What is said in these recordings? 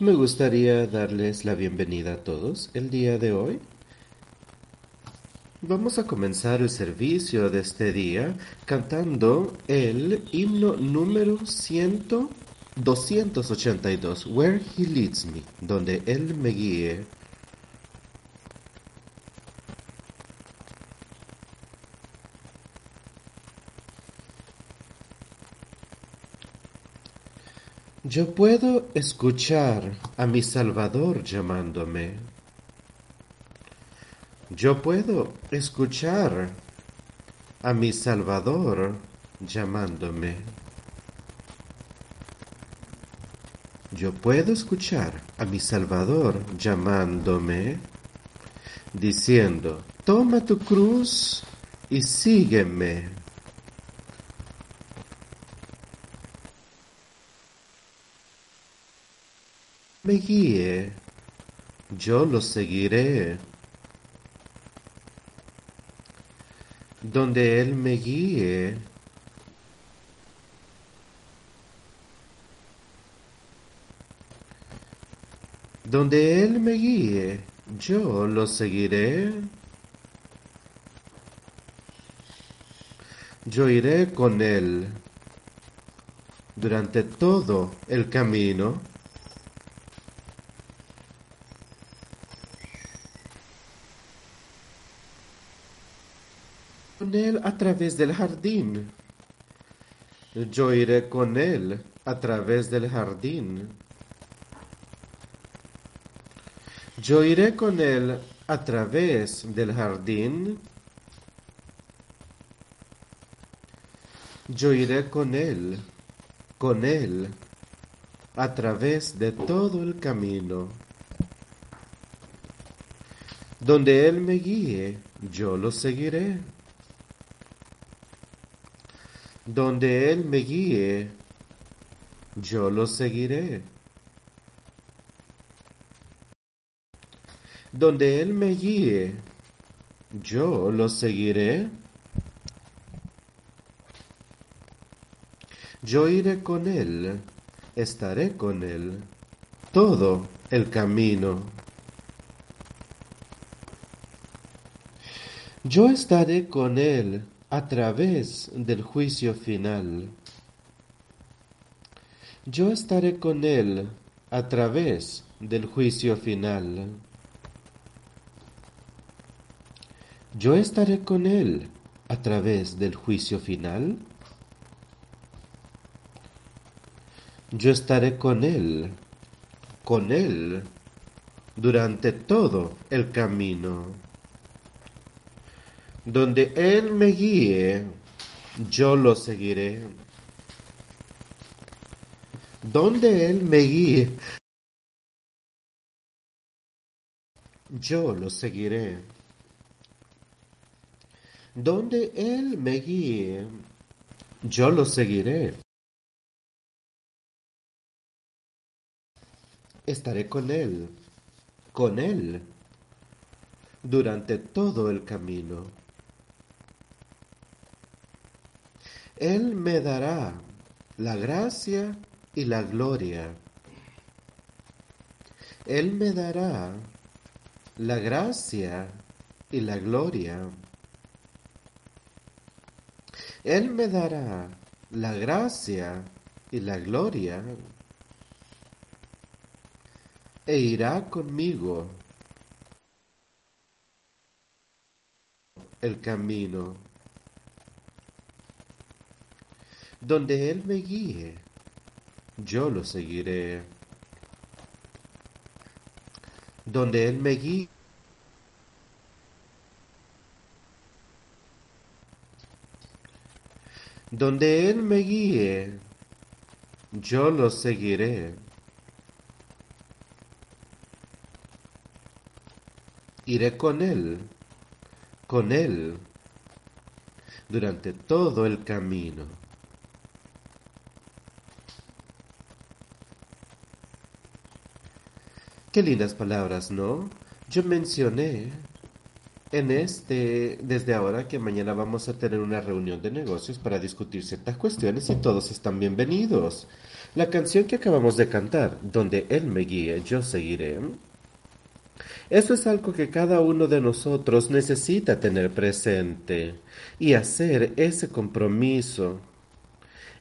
Me gustaría darles la bienvenida a todos el día de hoy. Vamos a comenzar el servicio de este día cantando el himno número 100, 282, Where He Leads Me, donde Él me guíe. Yo puedo escuchar a mi Salvador llamándome. Yo puedo escuchar a mi Salvador llamándome. Yo puedo escuchar a mi Salvador llamándome, diciendo, toma tu cruz y sígueme. Me guíe, yo lo seguiré. Donde Él me guíe, donde Él me guíe, yo lo seguiré. Yo iré con Él durante todo el camino. Él a través del jardín. Yo iré con Él a través del jardín. Yo iré con Él a través del jardín. Yo iré con Él, con Él, a través de todo el camino. Donde Él me guíe, yo lo seguiré. Donde Él me guíe, yo lo seguiré. Donde Él me guíe, yo lo seguiré. Yo iré con Él, estaré con Él, todo el camino. Yo estaré con Él a través del juicio final. Yo estaré con Él a través del juicio final. Yo estaré con Él a través del juicio final. Yo estaré con Él, con Él, durante todo el camino. Donde Él me guíe, yo lo seguiré. Donde Él me guíe, yo lo seguiré. Donde Él me guíe, yo lo seguiré. Estaré con Él, con Él, durante todo el camino. Él me dará la gracia y la gloria. Él me dará la gracia y la gloria. Él me dará la gracia y la gloria e irá conmigo el camino donde Él me guíe, yo lo seguiré. Donde Él me guíe, donde Él me guíe, yo lo seguiré. Iré con Él, con Él, durante todo el camino. Qué lindas palabras, ¿no? Yo mencioné En este, desde ahora que mañana vamos a tener una reunión de negocios para discutir ciertas cuestiones y todos están bienvenidos. La canción que acabamos de cantar, donde Él me guíe, yo seguiré. Eso es algo que cada uno de nosotros necesita tener presente y hacer ese compromiso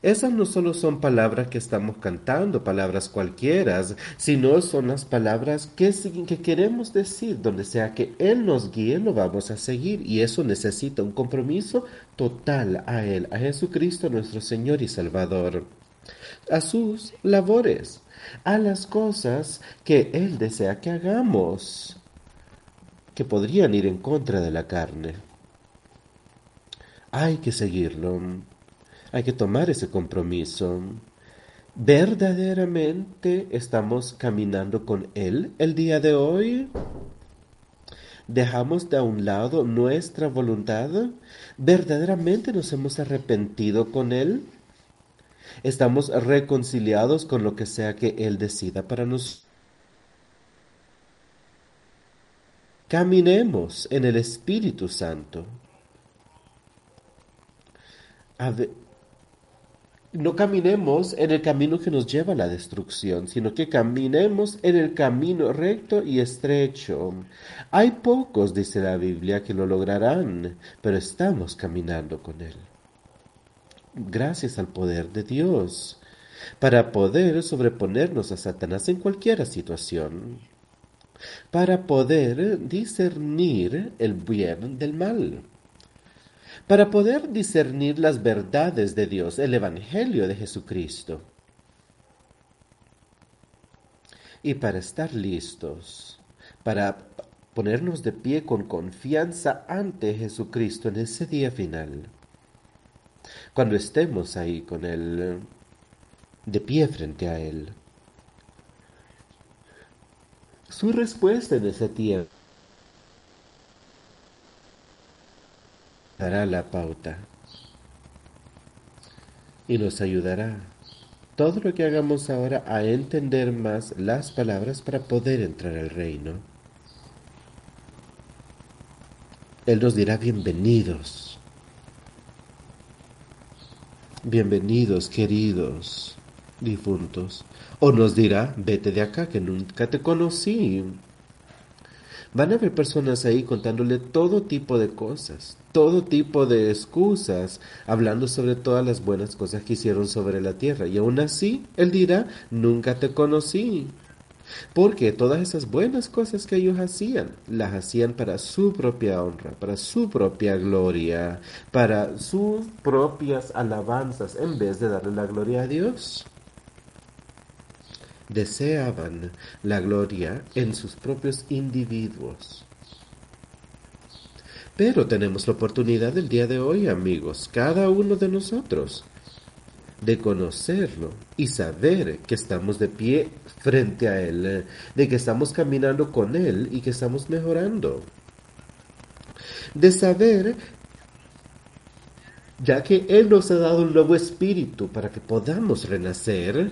esas no solo son palabras que estamos cantando, palabras cualquiera, sino son las palabras que, que queremos decir. Donde sea que Él nos guíe, lo vamos a seguir. Y eso necesita un compromiso total a Él, a Jesucristo nuestro Señor y Salvador. A sus labores, a las cosas que Él desea que hagamos, que podrían ir en contra de la carne. Hay que seguirlo. Hay que tomar ese compromiso. ¿Verdaderamente estamos caminando con Él el día de hoy? ¿Dejamos de a un lado nuestra voluntad? ¿Verdaderamente nos hemos arrepentido con Él? ¿Estamos reconciliados con lo que sea que Él decida para nosotros? Caminemos en el Espíritu Santo no caminemos en el camino que nos lleva a la destrucción, sino que caminemos en el camino recto y estrecho. Hay pocos, dice la Biblia, que lo lograrán, pero estamos caminando con Él. Gracias al poder de Dios, para poder sobreponernos a Satanás en cualquier situación, para poder discernir el bien del mal para poder discernir las verdades de Dios, el Evangelio de Jesucristo. Y para estar listos, para ponernos de pie con confianza ante Jesucristo en ese día final. Cuando estemos ahí con Él, de pie frente a Él. Su respuesta en ese tiempo dará la pauta y nos ayudará todo lo que hagamos ahora a entender más las palabras para poder entrar al reino. Él nos dirá bienvenidos, bienvenidos queridos difuntos, o nos dirá vete de acá que nunca te conocí. Van a haber personas ahí contándole todo tipo de cosas, todo tipo de excusas, hablando sobre todas las buenas cosas que hicieron sobre la tierra. Y aún así, Él dirá, nunca te conocí. Porque todas esas buenas cosas que ellos hacían, las hacían para su propia honra, para su propia gloria, para sus propias alabanzas, en vez de darle la gloria a Dios deseaban la gloria en sus propios individuos. Pero tenemos la oportunidad el día de hoy, amigos, cada uno de nosotros, de conocerlo y saber que estamos de pie frente a Él, de que estamos caminando con Él y que estamos mejorando. De saber, ya que Él nos ha dado un nuevo espíritu para que podamos renacer,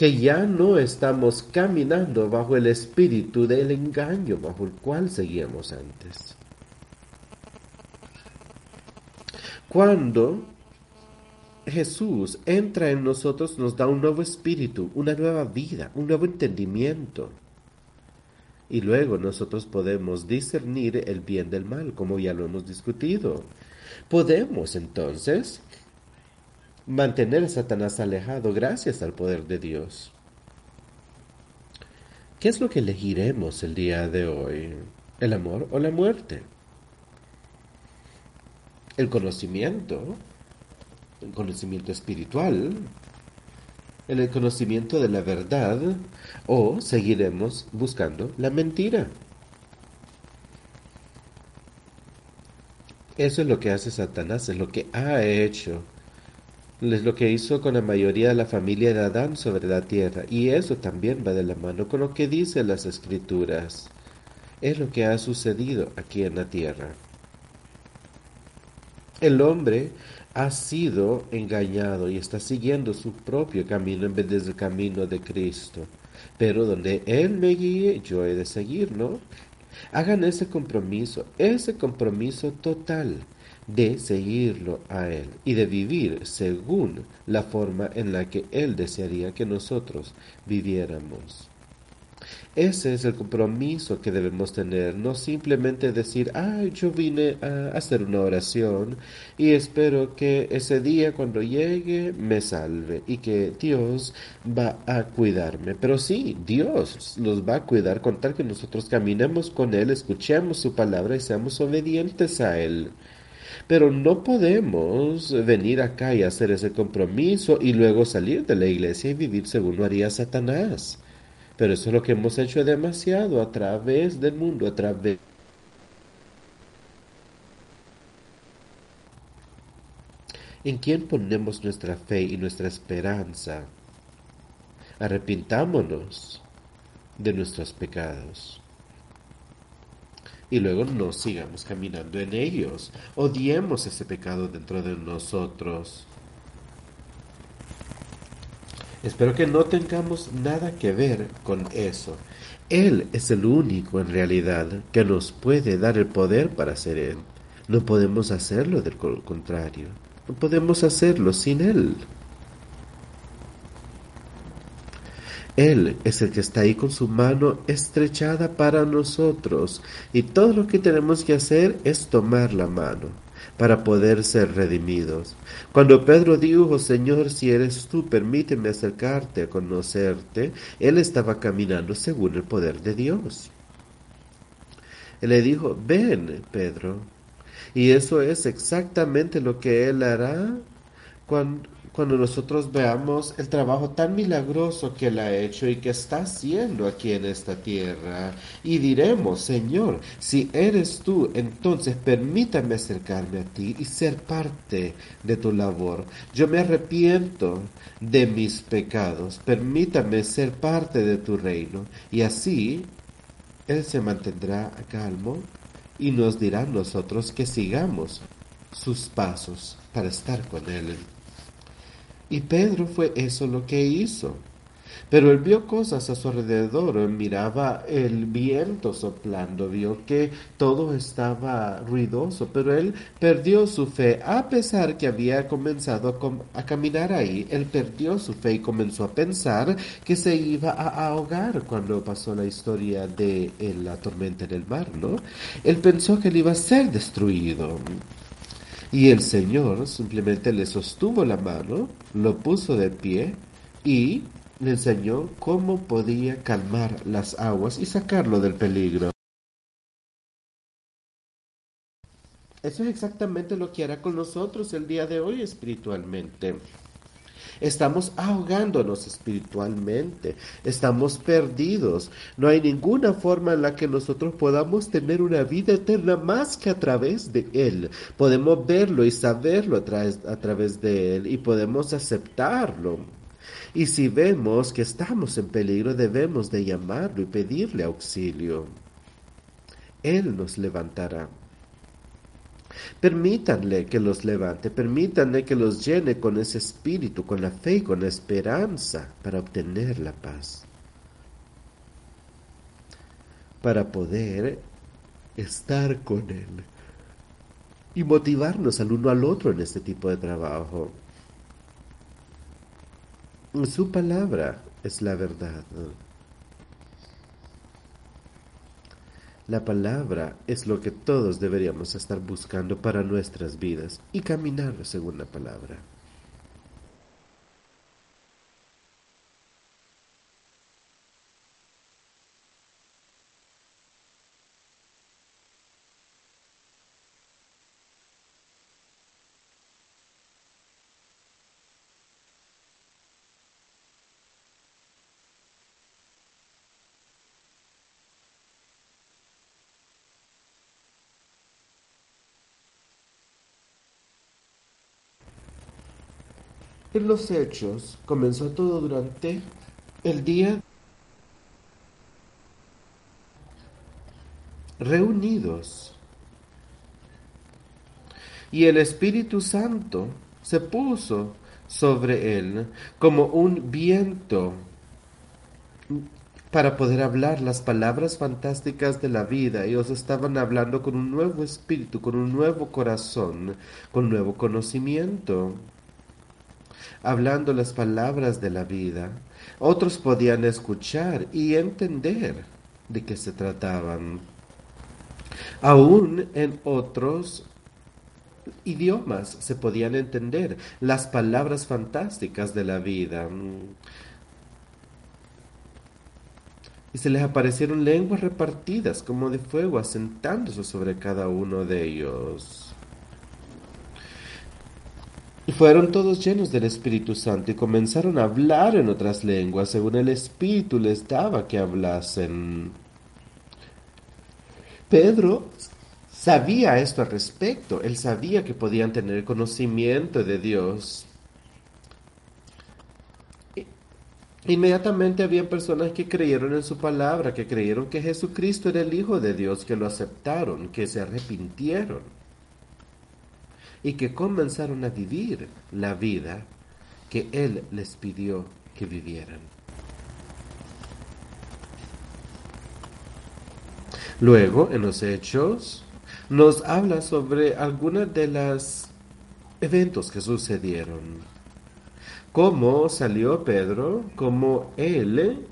que ya no estamos caminando bajo el espíritu del engaño bajo el cual seguíamos antes. Cuando Jesús entra en nosotros, nos da un nuevo espíritu, una nueva vida, un nuevo entendimiento. Y luego nosotros podemos discernir el bien del mal, como ya lo hemos discutido. Podemos entonces mantener a Satanás alejado gracias al poder de Dios. ¿Qué es lo que elegiremos el día de hoy? ¿El amor o la muerte? ¿El conocimiento? ¿El conocimiento espiritual? ¿El conocimiento de la verdad? ¿O seguiremos buscando la mentira? Eso es lo que hace Satanás, es lo que ha hecho es lo que hizo con la mayoría de la familia de Adán sobre la tierra. Y eso también va de la mano con lo que dicen las escrituras. Es lo que ha sucedido aquí en la tierra. El hombre ha sido engañado y está siguiendo su propio camino en vez del camino de Cristo. Pero donde Él me guíe, yo he de seguir, ¿no? Hagan ese compromiso, ese compromiso total de seguirlo a Él y de vivir según la forma en la que Él desearía que nosotros viviéramos. Ese es el compromiso que debemos tener, no simplemente decir, ay, yo vine a hacer una oración y espero que ese día cuando llegue me salve y que Dios va a cuidarme. Pero sí, Dios los va a cuidar con tal que nosotros caminemos con Él, escuchemos su palabra y seamos obedientes a Él. Pero no podemos venir acá y hacer ese compromiso y luego salir de la iglesia y vivir según lo haría Satanás. Pero eso es lo que hemos hecho demasiado a través del mundo, a través ¿En quién ponemos nuestra fe y nuestra esperanza? Arrepintámonos de nuestros pecados. Y luego no sigamos caminando en ellos. Odiemos ese pecado dentro de nosotros. Espero que no tengamos nada que ver con eso. Él es el único en realidad que nos puede dar el poder para ser Él. No podemos hacerlo del contrario. No podemos hacerlo sin Él. Él es el que está ahí con su mano estrechada para nosotros y todo lo que tenemos que hacer es tomar la mano para poder ser redimidos. Cuando Pedro dijo, Señor, si eres tú, permíteme acercarte a conocerte, él estaba caminando según el poder de Dios. Él le dijo, ven, Pedro. Y eso es exactamente lo que él hará cuando, cuando nosotros veamos el trabajo tan milagroso que Él ha hecho y que está haciendo aquí en esta tierra. Y diremos, Señor, si eres tú, entonces permítame acercarme a ti y ser parte de tu labor. Yo me arrepiento de mis pecados, permítame ser parte de tu reino. Y así Él se mantendrá calmo y nos dirá a nosotros que sigamos sus pasos para estar con Él. Y Pedro fue eso lo que hizo. Pero él vio cosas a su alrededor, él miraba el viento soplando, vio que todo estaba ruidoso, pero él perdió su fe, a pesar que había comenzado a, caminar ahí, él perdió su fe y comenzó a pensar que se iba a ahogar cuando pasó la historia de la tormenta en el mar, ¿no? Él pensó que él iba a ser destruido. Y el Señor simplemente le sostuvo la mano, lo puso de pie y le enseñó cómo podía calmar las aguas y sacarlo del peligro. Eso es exactamente lo que hará con nosotros el día de hoy espiritualmente. Estamos ahogándonos espiritualmente, estamos perdidos. No hay ninguna forma en la que nosotros podamos tener una vida eterna más que a través de Él. Podemos verlo y saberlo a, a través de Él y podemos aceptarlo. Y si vemos que estamos en peligro, debemos de llamarlo y pedirle auxilio. Él nos levantará. Permítanle que los levante, permítanle que los llene con ese espíritu, con la fe y con la esperanza para obtener la paz. Para poder estar con Él y motivarnos al uno al otro en este tipo de trabajo. Su palabra es la verdad. La palabra es lo que todos deberíamos estar buscando para nuestras vidas y caminar según la palabra. En los hechos comenzó todo durante el día reunidos. Y el Espíritu Santo se puso sobre él como un viento para poder hablar las palabras fantásticas de la vida. Ellos estaban hablando con un nuevo espíritu, con un nuevo corazón, con nuevo conocimiento, hablando las palabras de la vida. Otros podían escuchar y entender de qué se trataban. Aún en otros idiomas se podían entender las palabras fantásticas de la vida. y se les aparecieron lenguas repartidas como de fuego asentándose sobre cada uno de ellos. Y fueron todos llenos del Espíritu Santo y comenzaron a hablar en otras lenguas según el Espíritu les daba que hablasen. Pedro sabía esto al respecto, él sabía que podían tener conocimiento de Dios. Inmediatamente había personas que creyeron en su palabra, que creyeron que Jesucristo era el Hijo de Dios, que lo aceptaron, que se arrepintieron y que comenzaron a vivir la vida que Él les pidió que vivieran. Luego, en los hechos, nos habla sobre algunos de los eventos que sucedieron cómo salió Pedro, cómo él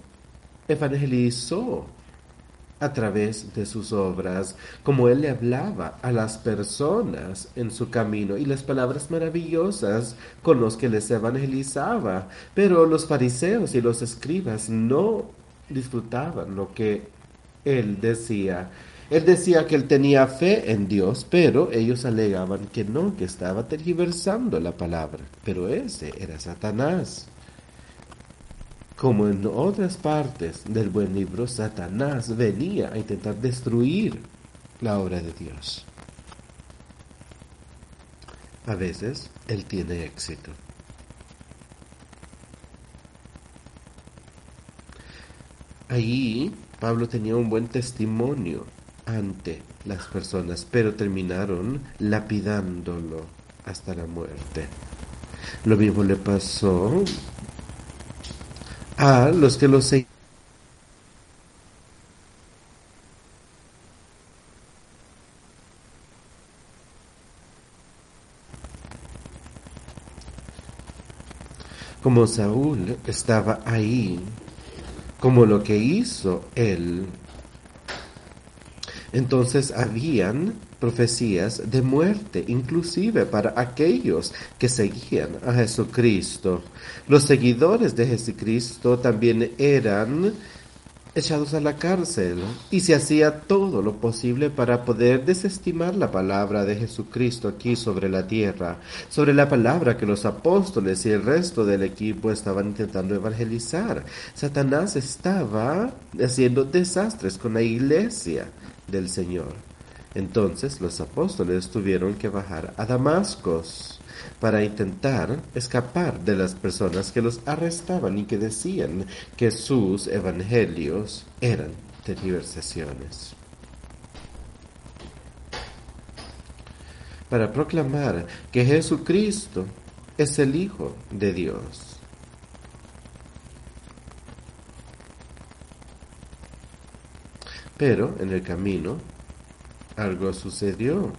evangelizó a través de sus obras, como él le hablaba a las personas en su camino y las palabras maravillosas con los que les evangelizaba. Pero los fariseos y los escribas no disfrutaban lo que él decía. Él decía que él tenía fe en Dios, pero ellos alegaban que no, que estaba tergiversando la palabra. Pero ese era Satanás. Como en otras partes del buen libro, Satanás venía a intentar destruir la obra de Dios. A veces él tiene éxito. Ahí Pablo tenía un buen testimonio ante las personas, pero terminaron lapidándolo hasta la muerte. Lo mismo le pasó a los que lo seguían. Como Saúl estaba ahí, como lo que hizo él entonces habían profecías de muerte, inclusive para aquellos que seguían a Jesucristo. Los seguidores de Jesucristo también eran echados a la cárcel y se hacía todo lo posible para poder desestimar la palabra de Jesucristo aquí sobre la tierra, sobre la palabra que los apóstoles y el resto del equipo estaban intentando evangelizar. Satanás estaba haciendo desastres con la iglesia del Señor. Entonces los apóstoles tuvieron que bajar a Damasco para intentar escapar de las personas que los arrestaban y que decían que sus evangelios eran tergiversaciones. Para proclamar que Jesucristo es el Hijo de Dios. Pero en el camino algo sucedió.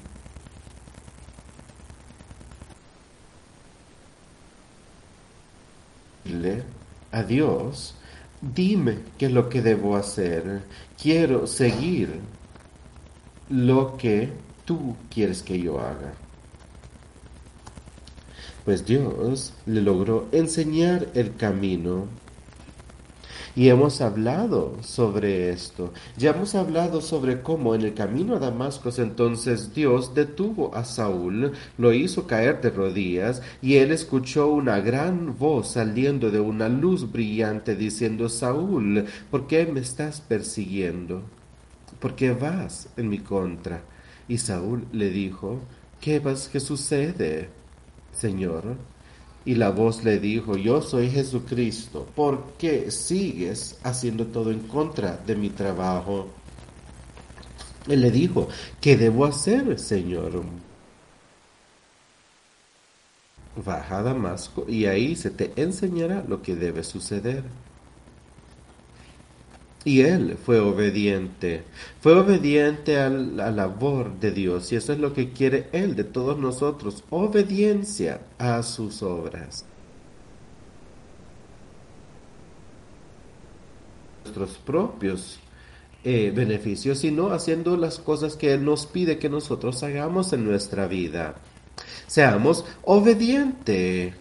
a Dios, dime qué es lo que debo hacer. Quiero seguir lo que tú quieres que yo haga. Pues Dios le logró enseñar el camino y hemos hablado sobre esto. Ya hemos hablado sobre cómo en el camino a Damasco entonces Dios detuvo a Saúl, lo hizo caer de rodillas y él escuchó una gran voz saliendo de una luz brillante diciendo, Saúl, ¿por qué me estás persiguiendo? ¿Por qué vas en mi contra? Y Saúl le dijo, ¿qué vas que sucede, Señor? Y la voz le dijo, yo soy Jesucristo, ¿por qué sigues haciendo todo en contra de mi trabajo? Él le dijo, ¿qué debo hacer, Señor? Baja a Damasco y ahí se te enseñará lo que debe suceder. Y él fue obediente, fue obediente a la labor de Dios y eso es lo que quiere él de todos nosotros, obediencia a sus obras. Nuestros propios eh, beneficios, sino haciendo las cosas que Él nos pide que nosotros hagamos en nuestra vida. Seamos obedientes.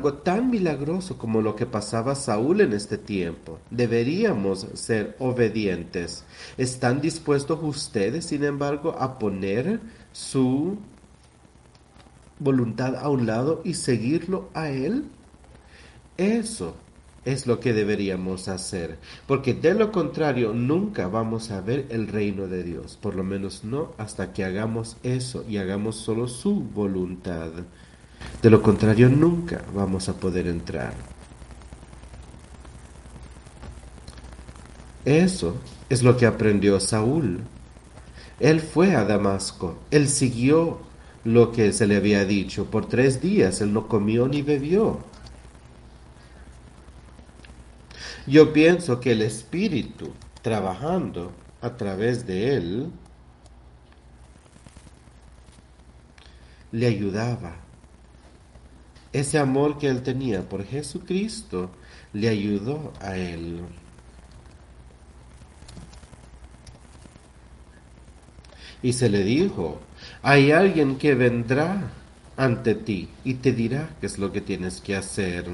Algo tan milagroso como lo que pasaba Saúl en este tiempo. Deberíamos ser obedientes. ¿Están dispuestos ustedes, sin embargo, a poner su voluntad a un lado y seguirlo a Él? Eso es lo que deberíamos hacer, porque de lo contrario nunca vamos a ver el reino de Dios, por lo menos no hasta que hagamos eso y hagamos solo su voluntad. De lo contrario nunca vamos a poder entrar. Eso es lo que aprendió Saúl. Él fue a Damasco, él siguió lo que se le había dicho. Por tres días él no comió ni bebió. Yo pienso que el Espíritu, trabajando a través de él, le ayudaba. Ese amor que él tenía por Jesucristo le ayudó a él. Y se le dijo, hay alguien que vendrá ante ti y te dirá qué es lo que tienes que hacer.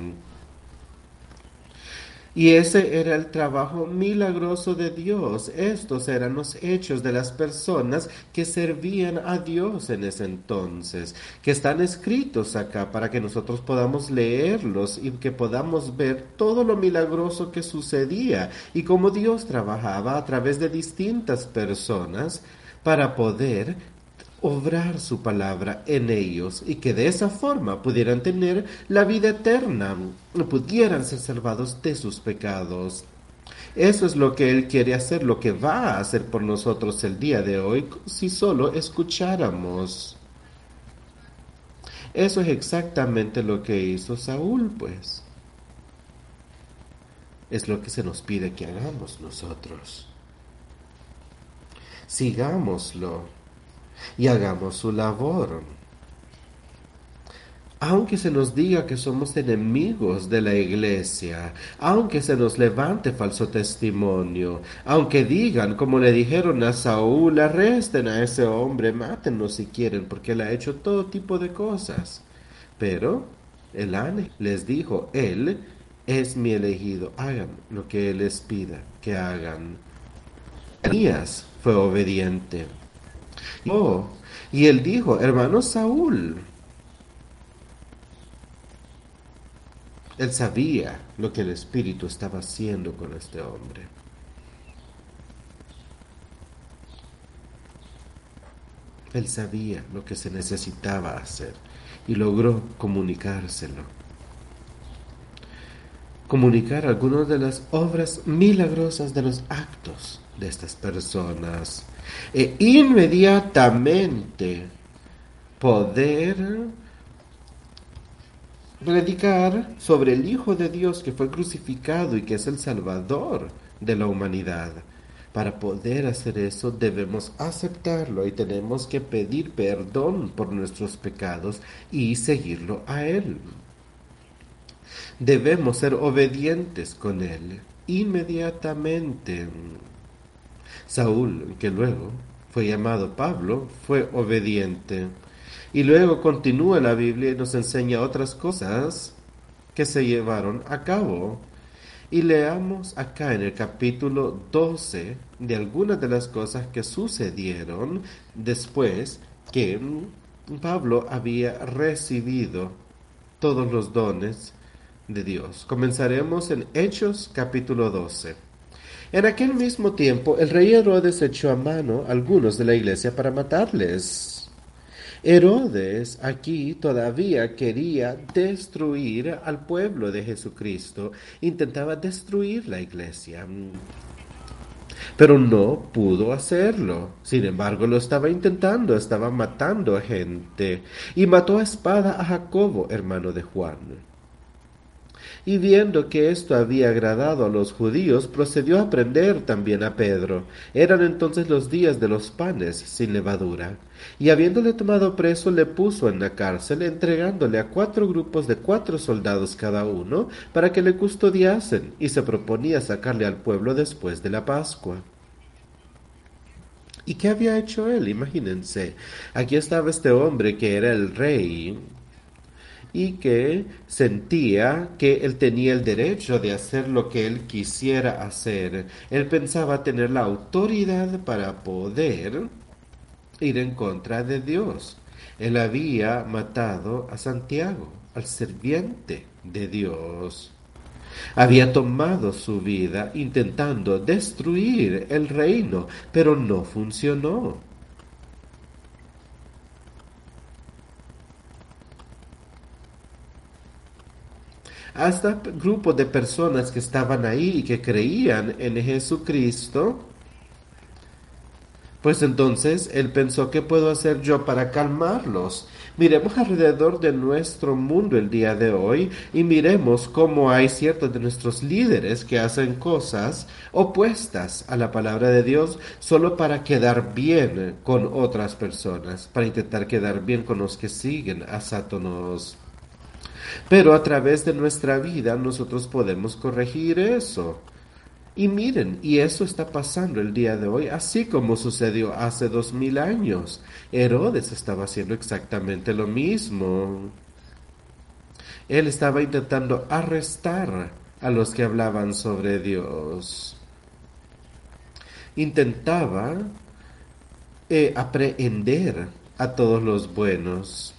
Y ese era el trabajo milagroso de Dios. Estos eran los hechos de las personas que servían a Dios en ese entonces, que están escritos acá para que nosotros podamos leerlos y que podamos ver todo lo milagroso que sucedía y cómo Dios trabajaba a través de distintas personas para poder obrar su palabra en ellos y que de esa forma pudieran tener la vida eterna, pudieran ser salvados de sus pecados. Eso es lo que Él quiere hacer, lo que va a hacer por nosotros el día de hoy si solo escucháramos. Eso es exactamente lo que hizo Saúl, pues. Es lo que se nos pide que hagamos nosotros. Sigámoslo y hagamos su labor. Aunque se nos diga que somos enemigos de la iglesia, aunque se nos levante falso testimonio, aunque digan, como le dijeron a Saúl, arresten a ese hombre, mátenlo si quieren, porque él ha hecho todo tipo de cosas. Pero el ángel les dijo, él es mi elegido, hagan lo que él les pida que hagan. Elías fue obediente. Oh, y él dijo, hermano Saúl, él sabía lo que el Espíritu estaba haciendo con este hombre. Él sabía lo que se necesitaba hacer y logró comunicárselo. Comunicar algunas de las obras milagrosas de los actos de estas personas e inmediatamente poder predicar sobre el Hijo de Dios que fue crucificado y que es el Salvador de la humanidad. Para poder hacer eso debemos aceptarlo y tenemos que pedir perdón por nuestros pecados y seguirlo a Él. Debemos ser obedientes con Él inmediatamente. Saúl, que luego fue llamado Pablo, fue obediente. Y luego continúa la Biblia y nos enseña otras cosas que se llevaron a cabo. Y leamos acá en el capítulo 12 de algunas de las cosas que sucedieron después que Pablo había recibido todos los dones de Dios. Comenzaremos en Hechos capítulo 12. En aquel mismo tiempo, el rey Herodes echó a mano a algunos de la iglesia para matarles. Herodes aquí todavía quería destruir al pueblo de Jesucristo, intentaba destruir la iglesia. Pero no pudo hacerlo. Sin embargo, lo estaba intentando, estaba matando a gente. Y mató a espada a Jacobo, hermano de Juan. Y viendo que esto había agradado a los judíos, procedió a prender también a Pedro. Eran entonces los días de los panes sin levadura. Y habiéndole tomado preso, le puso en la cárcel, entregándole a cuatro grupos de cuatro soldados cada uno, para que le custodiasen, y se proponía sacarle al pueblo después de la Pascua. ¿Y qué había hecho él? Imagínense. Aquí estaba este hombre que era el rey y que sentía que él tenía el derecho de hacer lo que él quisiera hacer. Él pensaba tener la autoridad para poder ir en contra de Dios. Él había matado a Santiago, al serviente de Dios. Había tomado su vida intentando destruir el reino, pero no funcionó. Hasta grupos de personas que estaban ahí y que creían en Jesucristo, pues entonces él pensó, ¿qué puedo hacer yo para calmarlos? Miremos alrededor de nuestro mundo el día de hoy y miremos cómo hay ciertos de nuestros líderes que hacen cosas opuestas a la palabra de Dios solo para quedar bien con otras personas, para intentar quedar bien con los que siguen a Satanás. Pero a través de nuestra vida nosotros podemos corregir eso. Y miren, y eso está pasando el día de hoy, así como sucedió hace dos mil años. Herodes estaba haciendo exactamente lo mismo. Él estaba intentando arrestar a los que hablaban sobre Dios. Intentaba eh, aprehender a todos los buenos.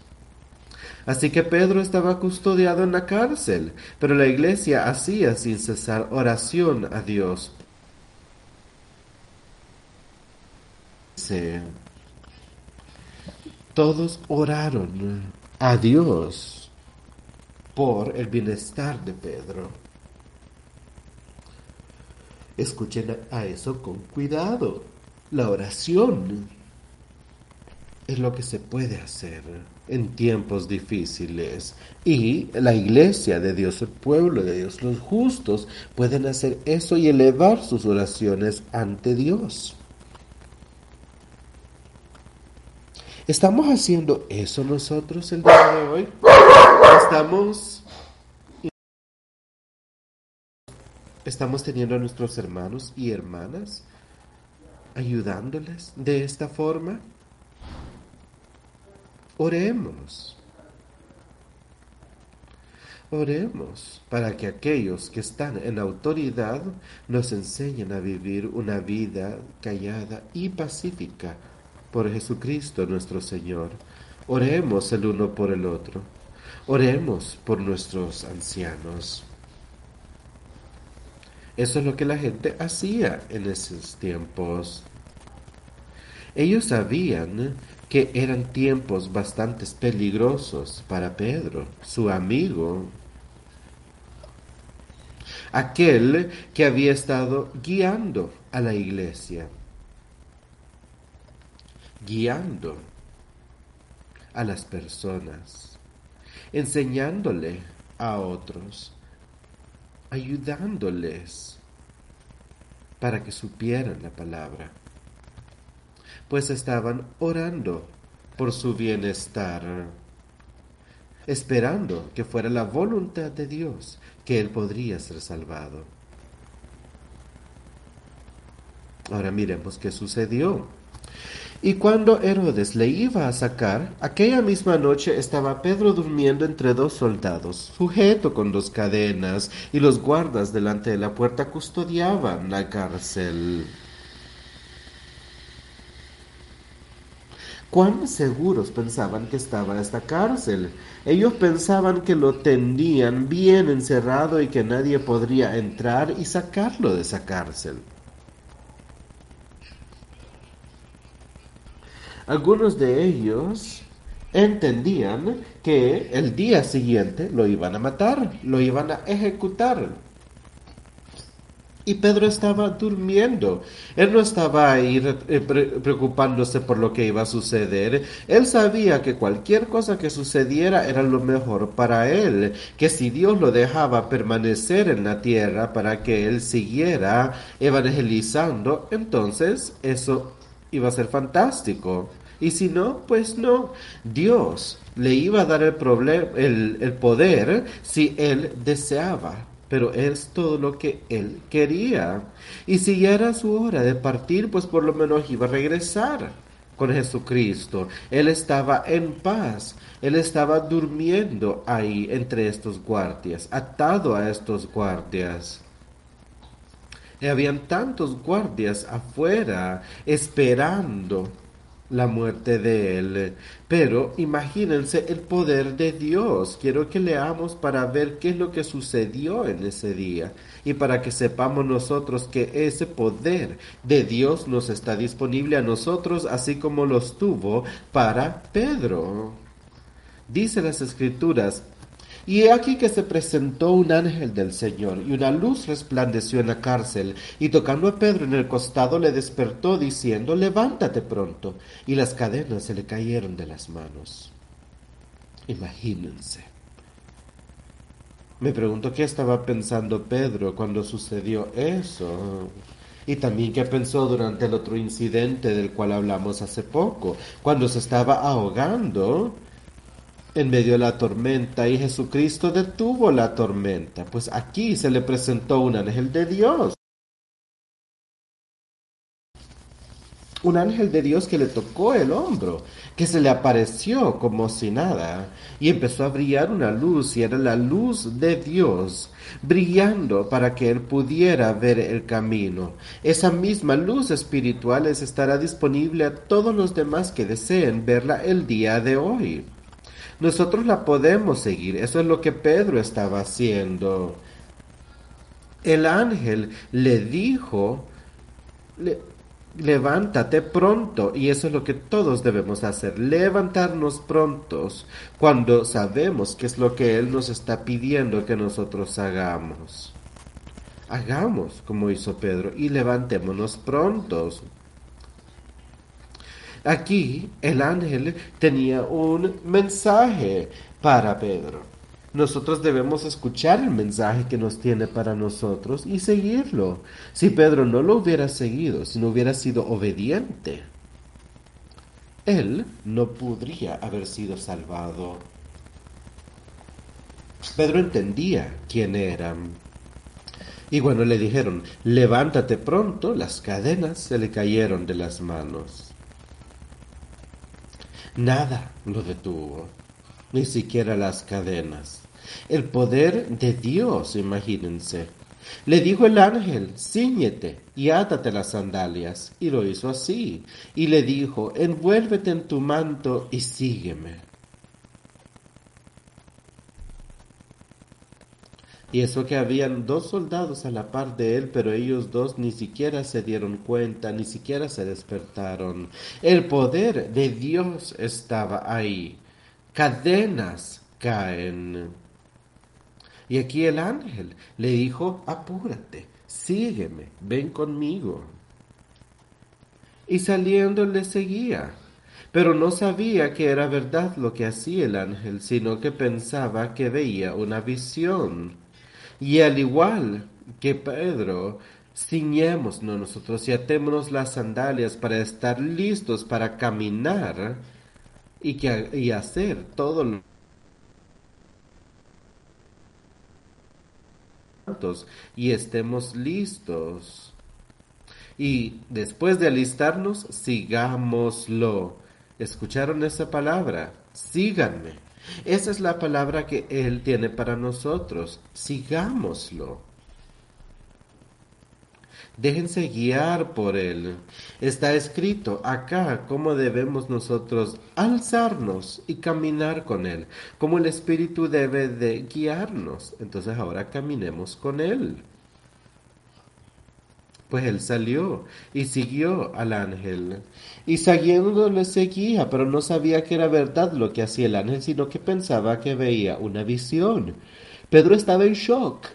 Así que Pedro estaba custodiado en la cárcel, pero la iglesia hacía sin cesar oración a Dios. Todos oraron a Dios por el bienestar de Pedro. Escuchen a eso con cuidado. La oración es lo que se puede hacer en tiempos difíciles. Y la iglesia de Dios, el pueblo de Dios, los justos, pueden hacer eso y elevar sus oraciones ante Dios. ¿Estamos haciendo eso nosotros el día de hoy? ¿Estamos, estamos teniendo a nuestros hermanos y hermanas ayudándoles de esta forma? Oremos. Oremos para que aquellos que están en autoridad nos enseñen a vivir una vida callada y pacífica por Jesucristo nuestro Señor. Oremos el uno por el otro. Oremos por nuestros ancianos. Eso es lo que la gente hacía en esos tiempos. Ellos sabían que eran tiempos bastante peligrosos para Pedro, su amigo, aquel que había estado guiando a la iglesia, guiando a las personas, enseñándole a otros, ayudándoles para que supieran la palabra pues estaban orando por su bienestar, esperando que fuera la voluntad de Dios que él podría ser salvado. Ahora miremos qué sucedió. Y cuando Herodes le iba a sacar, aquella misma noche estaba Pedro durmiendo entre dos soldados, sujeto con dos cadenas, y los guardas delante de la puerta custodiaban la cárcel. Cuán seguros pensaban que estaba esta cárcel. Ellos pensaban que lo tenían bien encerrado y que nadie podría entrar y sacarlo de esa cárcel. Algunos de ellos entendían que el día siguiente lo iban a matar, lo iban a ejecutar. Y Pedro estaba durmiendo. Él no estaba ahí eh, preocupándose por lo que iba a suceder. Él sabía que cualquier cosa que sucediera era lo mejor para él. Que si Dios lo dejaba permanecer en la tierra para que él siguiera evangelizando, entonces eso iba a ser fantástico. Y si no, pues no. Dios le iba a dar el, el, el poder si él deseaba pero es todo lo que él quería. Y si ya era su hora de partir, pues por lo menos iba a regresar con Jesucristo. Él estaba en paz, él estaba durmiendo ahí entre estos guardias, atado a estos guardias. Y habían tantos guardias afuera esperando la muerte de él. Pero imagínense el poder de Dios. Quiero que leamos para ver qué es lo que sucedió en ese día y para que sepamos nosotros que ese poder de Dios nos está disponible a nosotros así como lo estuvo para Pedro. Dice las escrituras, y he aquí que se presentó un ángel del Señor, y una luz resplandeció en la cárcel, y tocando a Pedro en el costado le despertó, diciendo, levántate pronto. Y las cadenas se le cayeron de las manos. Imagínense. Me pregunto qué estaba pensando Pedro cuando sucedió eso. Y también qué pensó durante el otro incidente del cual hablamos hace poco, cuando se estaba ahogando en medio de la tormenta y Jesucristo detuvo la tormenta, pues aquí se le presentó un ángel de Dios. Un ángel de Dios que le tocó el hombro, que se le apareció como si nada, y empezó a brillar una luz, y era la luz de Dios, brillando para que él pudiera ver el camino. Esa misma luz espiritual estará disponible a todos los demás que deseen verla el día de hoy nosotros la podemos seguir. Eso es lo que Pedro estaba haciendo. El ángel le dijo, levántate pronto. Y eso es lo que todos debemos hacer, levantarnos prontos cuando sabemos que es lo que Él nos está pidiendo que nosotros hagamos. Hagamos como hizo Pedro y levantémonos prontos. Aquí el ángel tenía un mensaje para Pedro. Nosotros debemos escuchar el mensaje que nos tiene para nosotros y seguirlo. Si Pedro no lo hubiera seguido, si no hubiera sido obediente, él no podría haber sido salvado. Pedro entendía quién era. Y bueno, le dijeron, levántate pronto, las cadenas se le cayeron de las manos. Nada lo detuvo, ni siquiera las cadenas. El poder de Dios, imagínense. Le dijo el ángel, ciñete y átate las sandalias. Y lo hizo así. Y le dijo, envuélvete en tu manto y sígueme. Y eso que habían dos soldados a la par de él, pero ellos dos ni siquiera se dieron cuenta, ni siquiera se despertaron. El poder de Dios estaba ahí. Cadenas caen. Y aquí el ángel le dijo, apúrate, sígueme, ven conmigo. Y saliendo le seguía pero no sabía que era verdad lo que hacía el ángel, sino que pensaba que veía una visión. Y al igual que Pedro, ciñémonos nosotros y atémonos las sandalias para estar listos para caminar y, que, y hacer todo lo y estemos listos. Y después de alistarnos, sigámoslo. ¿Escucharon esa palabra? Síganme. Esa es la palabra que Él tiene para nosotros. Sigámoslo. Déjense guiar por Él. Está escrito acá cómo debemos nosotros alzarnos y caminar con Él, cómo el Espíritu debe de guiarnos. Entonces ahora caminemos con Él. Pues él salió y siguió al ángel. Y siguiendo le seguía, pero no sabía que era verdad lo que hacía el ángel, sino que pensaba que veía una visión. Pedro estaba en shock.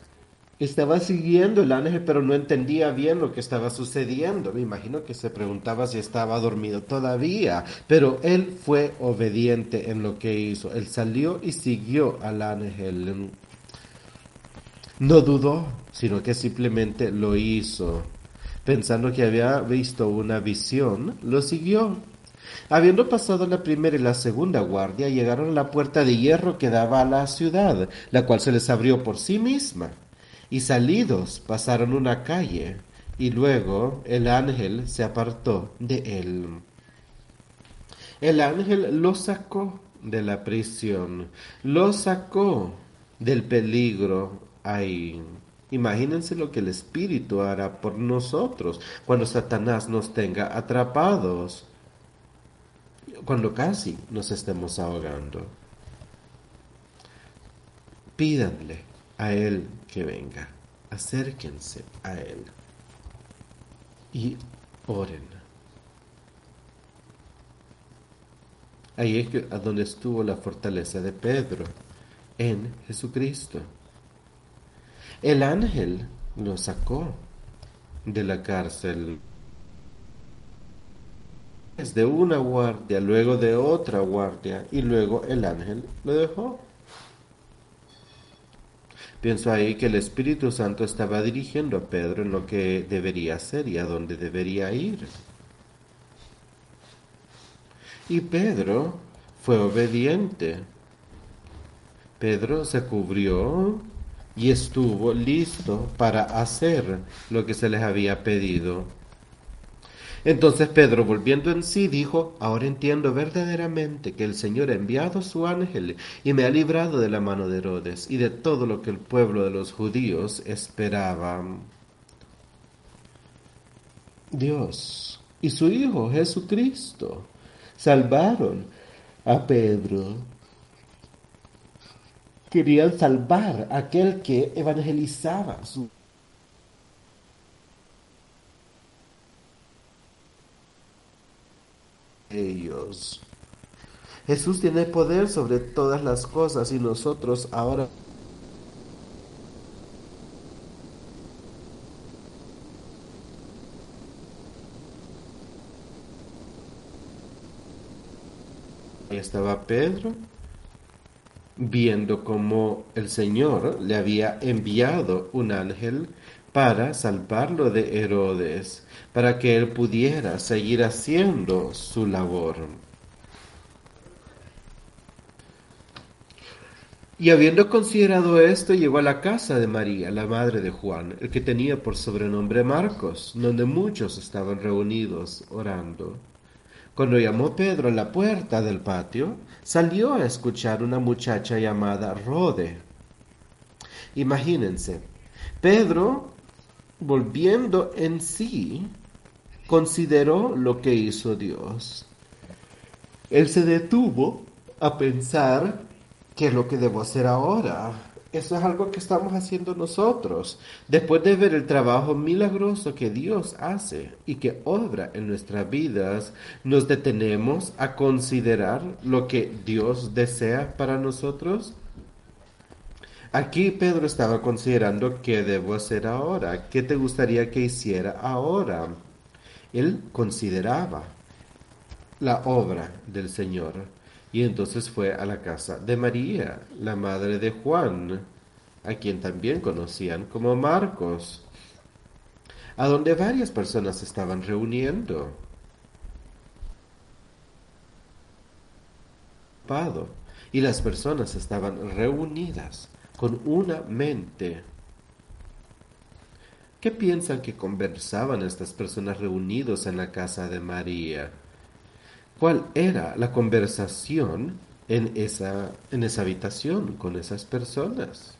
Estaba siguiendo el ángel, pero no entendía bien lo que estaba sucediendo. Me imagino que se preguntaba si estaba dormido todavía, pero él fue obediente en lo que hizo. Él salió y siguió al ángel. No dudó, sino que simplemente lo hizo. Pensando que había visto una visión, lo siguió. Habiendo pasado la primera y la segunda guardia, llegaron a la puerta de hierro que daba a la ciudad, la cual se les abrió por sí misma. Y salidos pasaron una calle, y luego el ángel se apartó de él. El ángel lo sacó de la prisión, lo sacó del peligro ahí. Imagínense lo que el Espíritu hará por nosotros cuando Satanás nos tenga atrapados cuando casi nos estemos ahogando. Pídanle a Él que venga, acérquense a Él y oren. Ahí es donde estuvo la fortaleza de Pedro, en Jesucristo. El ángel lo sacó de la cárcel de una guardia, luego de otra guardia, y luego el ángel lo dejó. Pienso ahí que el Espíritu Santo estaba dirigiendo a Pedro en lo que debería hacer y a dónde debería ir. Y Pedro fue obediente. Pedro se cubrió y estuvo listo para hacer lo que se les había pedido. Entonces Pedro, volviendo en sí, dijo, ahora entiendo verdaderamente que el Señor ha enviado su ángel y me ha librado de la mano de Herodes y de todo lo que el pueblo de los judíos esperaba. Dios y su Hijo Jesucristo salvaron a Pedro. Querían salvar a aquel que evangelizaba su ellos. Jesús tiene poder sobre todas las cosas y nosotros ahora Ahí estaba Pedro viendo cómo el Señor le había enviado un ángel para salvarlo de Herodes, para que él pudiera seguir haciendo su labor. Y habiendo considerado esto, llegó a la casa de María, la madre de Juan, el que tenía por sobrenombre Marcos, donde muchos estaban reunidos orando. Cuando llamó Pedro a la puerta del patio, salió a escuchar una muchacha llamada Rode. Imagínense, Pedro volviendo en sí, consideró lo que hizo Dios. Él se detuvo a pensar qué es lo que debo hacer ahora. Eso es algo que estamos haciendo nosotros. Después de ver el trabajo milagroso que Dios hace y que obra en nuestras vidas, nos detenemos a considerar lo que Dios desea para nosotros. Aquí Pedro estaba considerando qué debo hacer ahora, qué te gustaría que hiciera ahora. Él consideraba la obra del Señor y entonces fue a la casa de María, la madre de Juan, a quien también conocían como Marcos, a donde varias personas estaban reuniendo. Y las personas estaban reunidas con una mente. ¿Qué piensan que conversaban estas personas reunidos en la casa de María? ¿Cuál era la conversación en esa, en esa habitación con esas personas?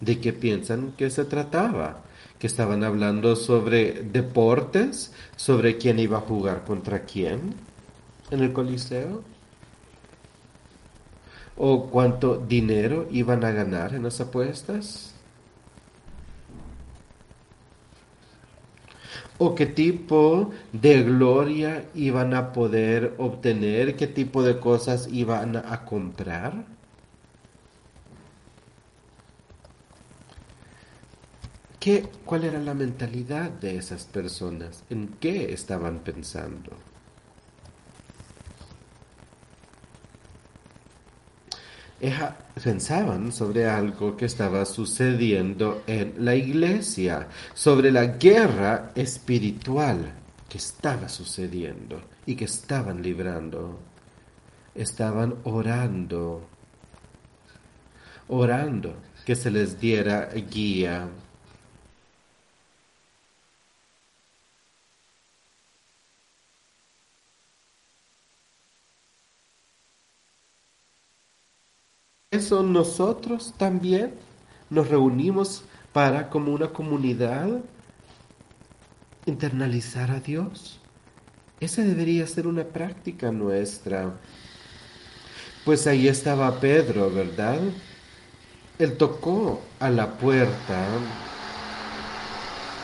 ¿De qué piensan que se trataba? ¿Que estaban hablando sobre deportes? ¿Sobre quién iba a jugar contra quién en el Coliseo? o cuánto dinero iban a ganar en las apuestas? o qué tipo de gloria iban a poder obtener, qué tipo de cosas iban a comprar. ¿Qué, ¿Cuál era la mentalidad de esas personas? ¿En qué estaban pensando? Pensaban sobre algo que estaba sucediendo en la iglesia, sobre la guerra espiritual que estaba sucediendo y que estaban librando. Estaban orando, orando que se les diera guía. Eso nosotros también nos reunimos para como una comunidad internalizar a Dios. Esa debería ser una práctica nuestra. Pues ahí estaba Pedro, ¿verdad? Él tocó a la puerta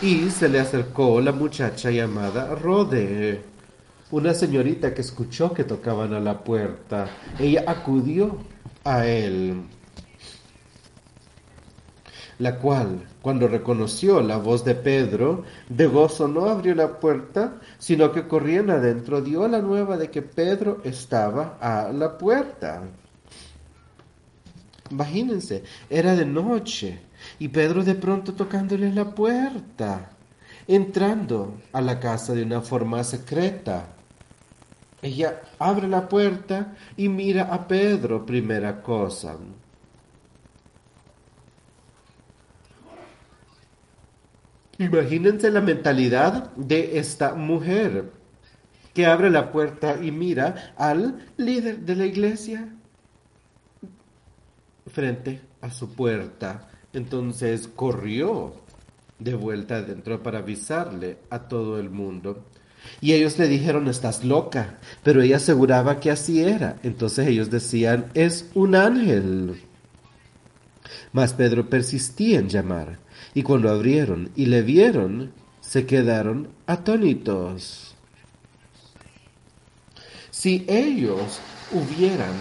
y se le acercó la muchacha llamada Rode, una señorita que escuchó que tocaban a la puerta. Ella acudió a él, la cual, cuando reconoció la voz de Pedro, de gozo no abrió la puerta, sino que corriendo adentro dio la nueva de que Pedro estaba a la puerta. Imagínense, era de noche y Pedro de pronto tocándole la puerta, entrando a la casa de una forma secreta. Ella abre la puerta y mira a Pedro, primera cosa. Imagínense la mentalidad de esta mujer que abre la puerta y mira al líder de la iglesia frente a su puerta. Entonces corrió de vuelta adentro para avisarle a todo el mundo. Y ellos le dijeron, estás loca, pero ella aseguraba que así era. Entonces ellos decían, es un ángel. Mas Pedro persistía en llamar, y cuando abrieron y le vieron, se quedaron atónitos. Si ellos hubieran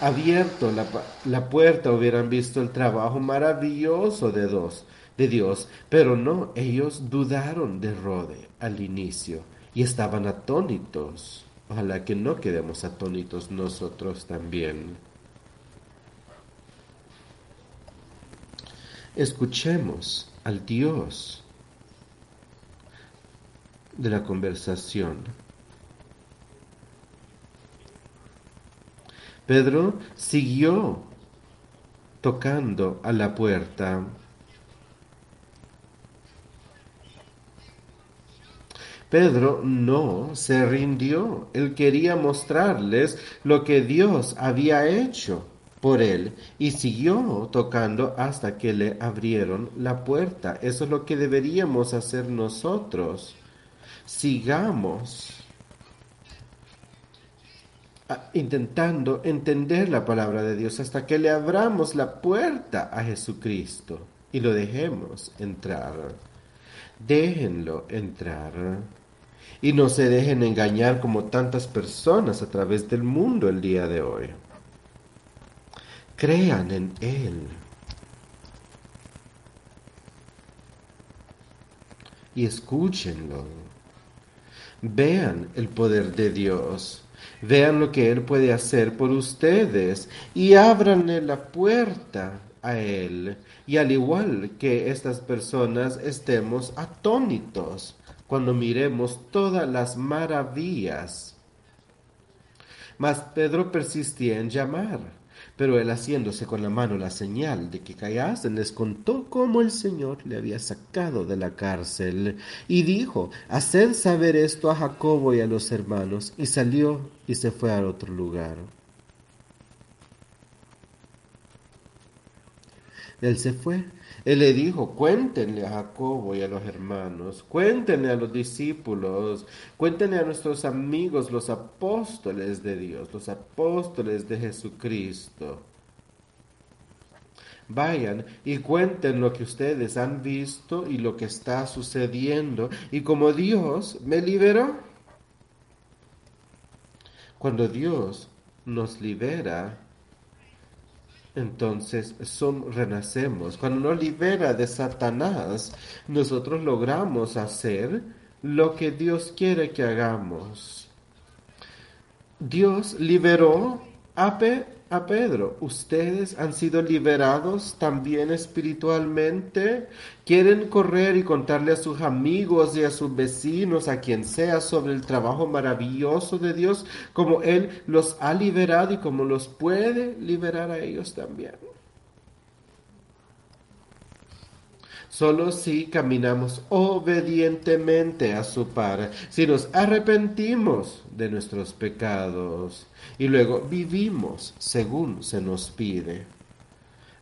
abierto la, la, puerta, hubieran visto el trabajo maravilloso de, dos, de Dios, pero no, ellos dudaron de Rode al inicio y estaban atónitos. Ojalá que no quedemos atónitos nosotros también. Escuchemos al Dios de la conversación. Pedro siguió tocando a la puerta. Pedro no se rindió. Él quería mostrarles lo que Dios había hecho por él y siguió tocando hasta que le abrieron la puerta. Eso es lo que deberíamos hacer nosotros. Sigamos intentando entender la palabra de Dios hasta que le abramos la puerta a Jesucristo y lo dejemos entrar. Déjenlo entrar. Y no se dejen engañar como tantas personas a través del mundo el día de hoy. Crean en Él. Y escúchenlo. Vean el poder de Dios Vean lo que Él puede hacer por ustedes y ábranle la puerta a Él. Y al igual que estas personas estemos atónitos cuando miremos todas las maravillas. Mas Pedro persistía en llamar. Pero él haciéndose con la mano la señal de que callasen, les contó cómo el Señor le había sacado de la cárcel y dijo, haced saber esto a Jacobo y a los hermanos, y salió y se fue a otro lugar. Él se fue él le dijo, cuéntenle a Jacobo y a los hermanos, cuéntenle a los discípulos, cuéntenle a nuestros amigos, los apóstoles de Dios, los apóstoles de Jesucristo. Vayan y cuenten lo que ustedes han visto y lo que está sucediendo y como Dios me liberó. Cuando Dios nos libera, entonces son, renacemos. Cuando nos libera de Satanás, nosotros logramos hacer lo que Dios quiere que hagamos. Dios liberó a, a Pedro. Ustedes han sido liberados también espiritualmente. Quieren correr y contarle a sus amigos y a sus vecinos, a quien sea, sobre el trabajo maravilloso de Dios, como Él los ha liberado y como los puede liberar a ellos también. Solo si caminamos obedientemente a su par, si nos arrepentimos de nuestros pecados y luego vivimos según se nos pide.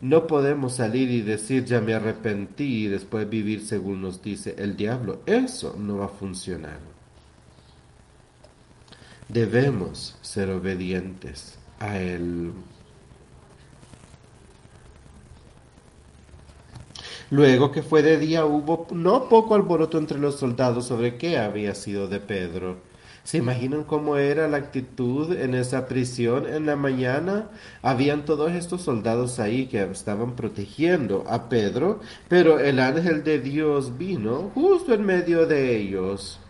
No podemos salir y decir ya me arrepentí y después vivir según nos dice el diablo. Eso no va a funcionar. Debemos ser obedientes a él. Luego que fue de día hubo no poco alboroto entre los soldados sobre qué había sido de Pedro. ¿Se imaginan cómo era la actitud en esa prisión en la mañana? Habían todos estos soldados ahí que estaban protegiendo a Pedro, pero el ángel de Dios vino justo en medio de ellos.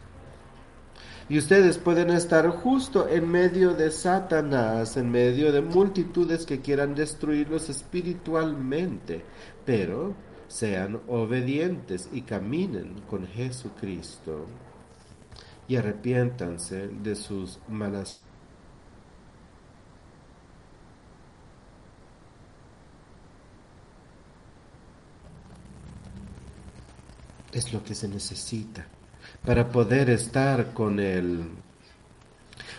Y ustedes pueden estar justo en medio de Satanás, en medio de multitudes que quieran destruirlos espiritualmente, pero sean obedientes y caminen con Jesucristo y arrepiéntanse de sus malas es lo que se necesita para poder estar con Él.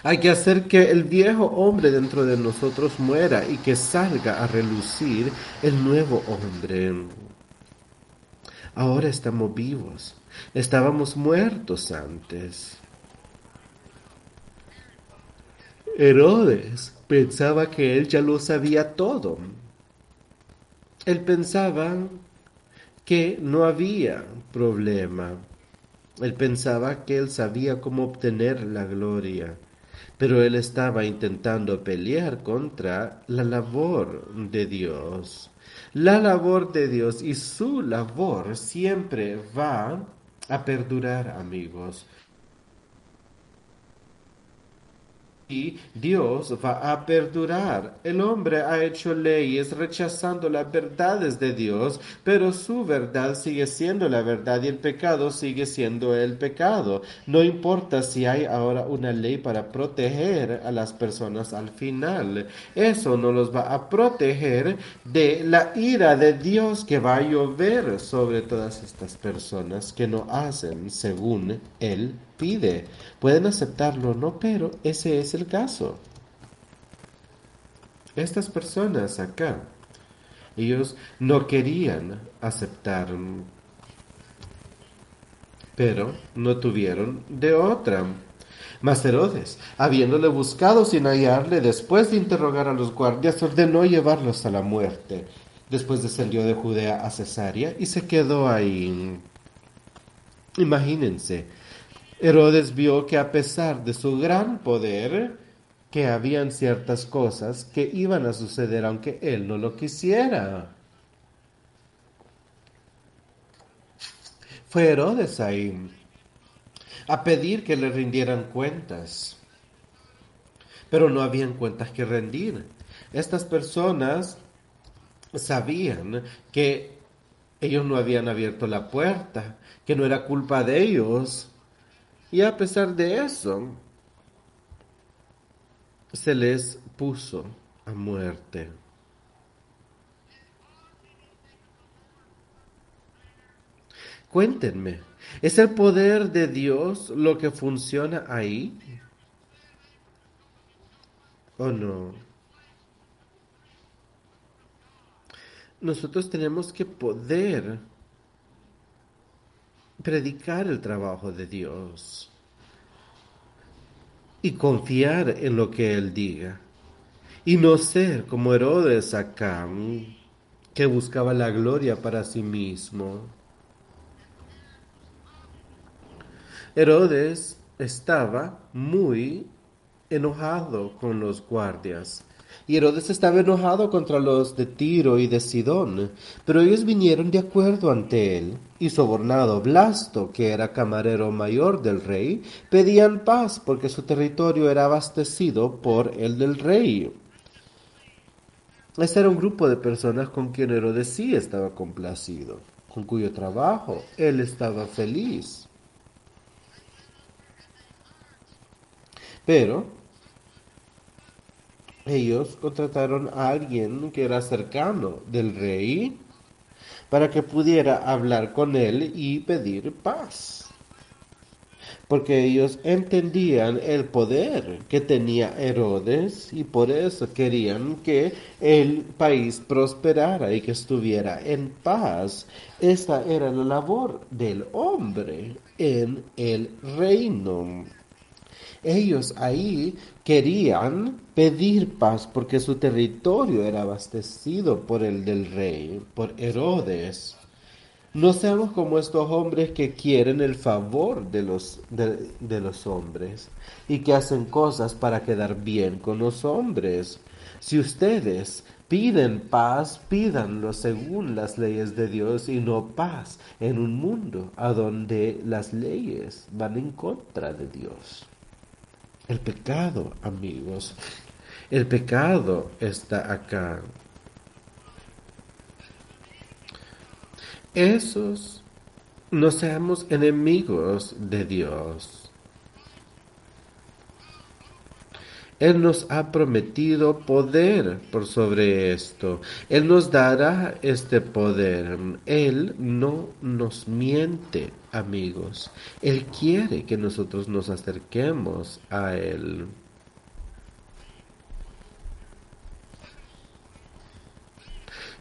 Hay que hacer que el viejo hombre dentro de nosotros muera y que salga a relucir el nuevo hombre. Ahora estamos vivos. Estábamos muertos antes. Herodes pensaba que él ya lo sabía todo. Él pensaba que no había problema. Él pensaba que él sabía cómo obtener la gloria, pero él estaba intentando pelear contra la labor de Dios. La labor de Dios y su labor siempre va a perdurar, amigos. Y Dios va a perdurar. El hombre ha hecho leyes rechazando las verdades de Dios, pero su verdad sigue siendo la verdad y el pecado sigue siendo el pecado. No importa si hay ahora una ley para proteger a las personas al final. Eso no los va a proteger de la ira de Dios que va a llover sobre todas estas personas que no hacen según Él pide. Pueden aceptarlo o no, pero ese es el caso. Estas personas acá, ellos no querían aceptar, pero no tuvieron de otra. Mas Herodes, habiéndole buscado sin hallarle, después de interrogar a los guardias, ordenó llevarlos a la muerte. Después descendió de Judea a Cesarea y se quedó ahí. Imagínense, Herodes vio que a pesar de su gran poder, que habían ciertas cosas que iban a suceder aunque él no lo quisiera. Fue Herodes ahí a pedir que le rindieran cuentas, pero no habían cuentas que rendir. Estas personas sabían que ellos no habían abierto la puerta, que no era culpa de ellos, y a pesar de eso, se les puso a muerte. Cuéntenme, ¿es el poder de Dios lo que funciona ahí? ¿O no? Nosotros tenemos que poder predicar el trabajo de Dios y confiar en lo que Él diga y no ser como Herodes acá que buscaba la gloria para sí mismo. Herodes estaba muy enojado con los guardias Y Herodes estaba enojado contra los de Tiro y de Sidón, pero ellos vinieron de acuerdo ante él, y sobornado Blasto, que era camarero mayor del rey, pedían paz porque su territorio era abastecido por el del rey. Este era un grupo de personas con quien Herodes sí estaba complacido, con cuyo trabajo él estaba feliz. Pero ellos contrataron a alguien que era cercano del rey para que pudiera hablar con él y pedir paz. Porque ellos entendían el poder que tenía Herodes y por eso querían que el país prosperara y que estuviera en paz. Esta era la labor del hombre en el reino. Ellos ahí querían pedir paz porque su territorio era abastecido por el del rey, por Herodes. No seamos como estos hombres que quieren el favor de los, de, los hombres y que hacen cosas para quedar bien con los hombres. Si ustedes piden paz, pídanlo según las leyes de Dios y no paz en un mundo a donde las leyes van en contra de Dios. El pecado, amigos, el pecado está acá. Esos no seamos enemigos de Dios. Él nos ha prometido poder por sobre esto. Él nos dará este poder. Él no nos miente, amigos. Él quiere que nosotros nos acerquemos a Él.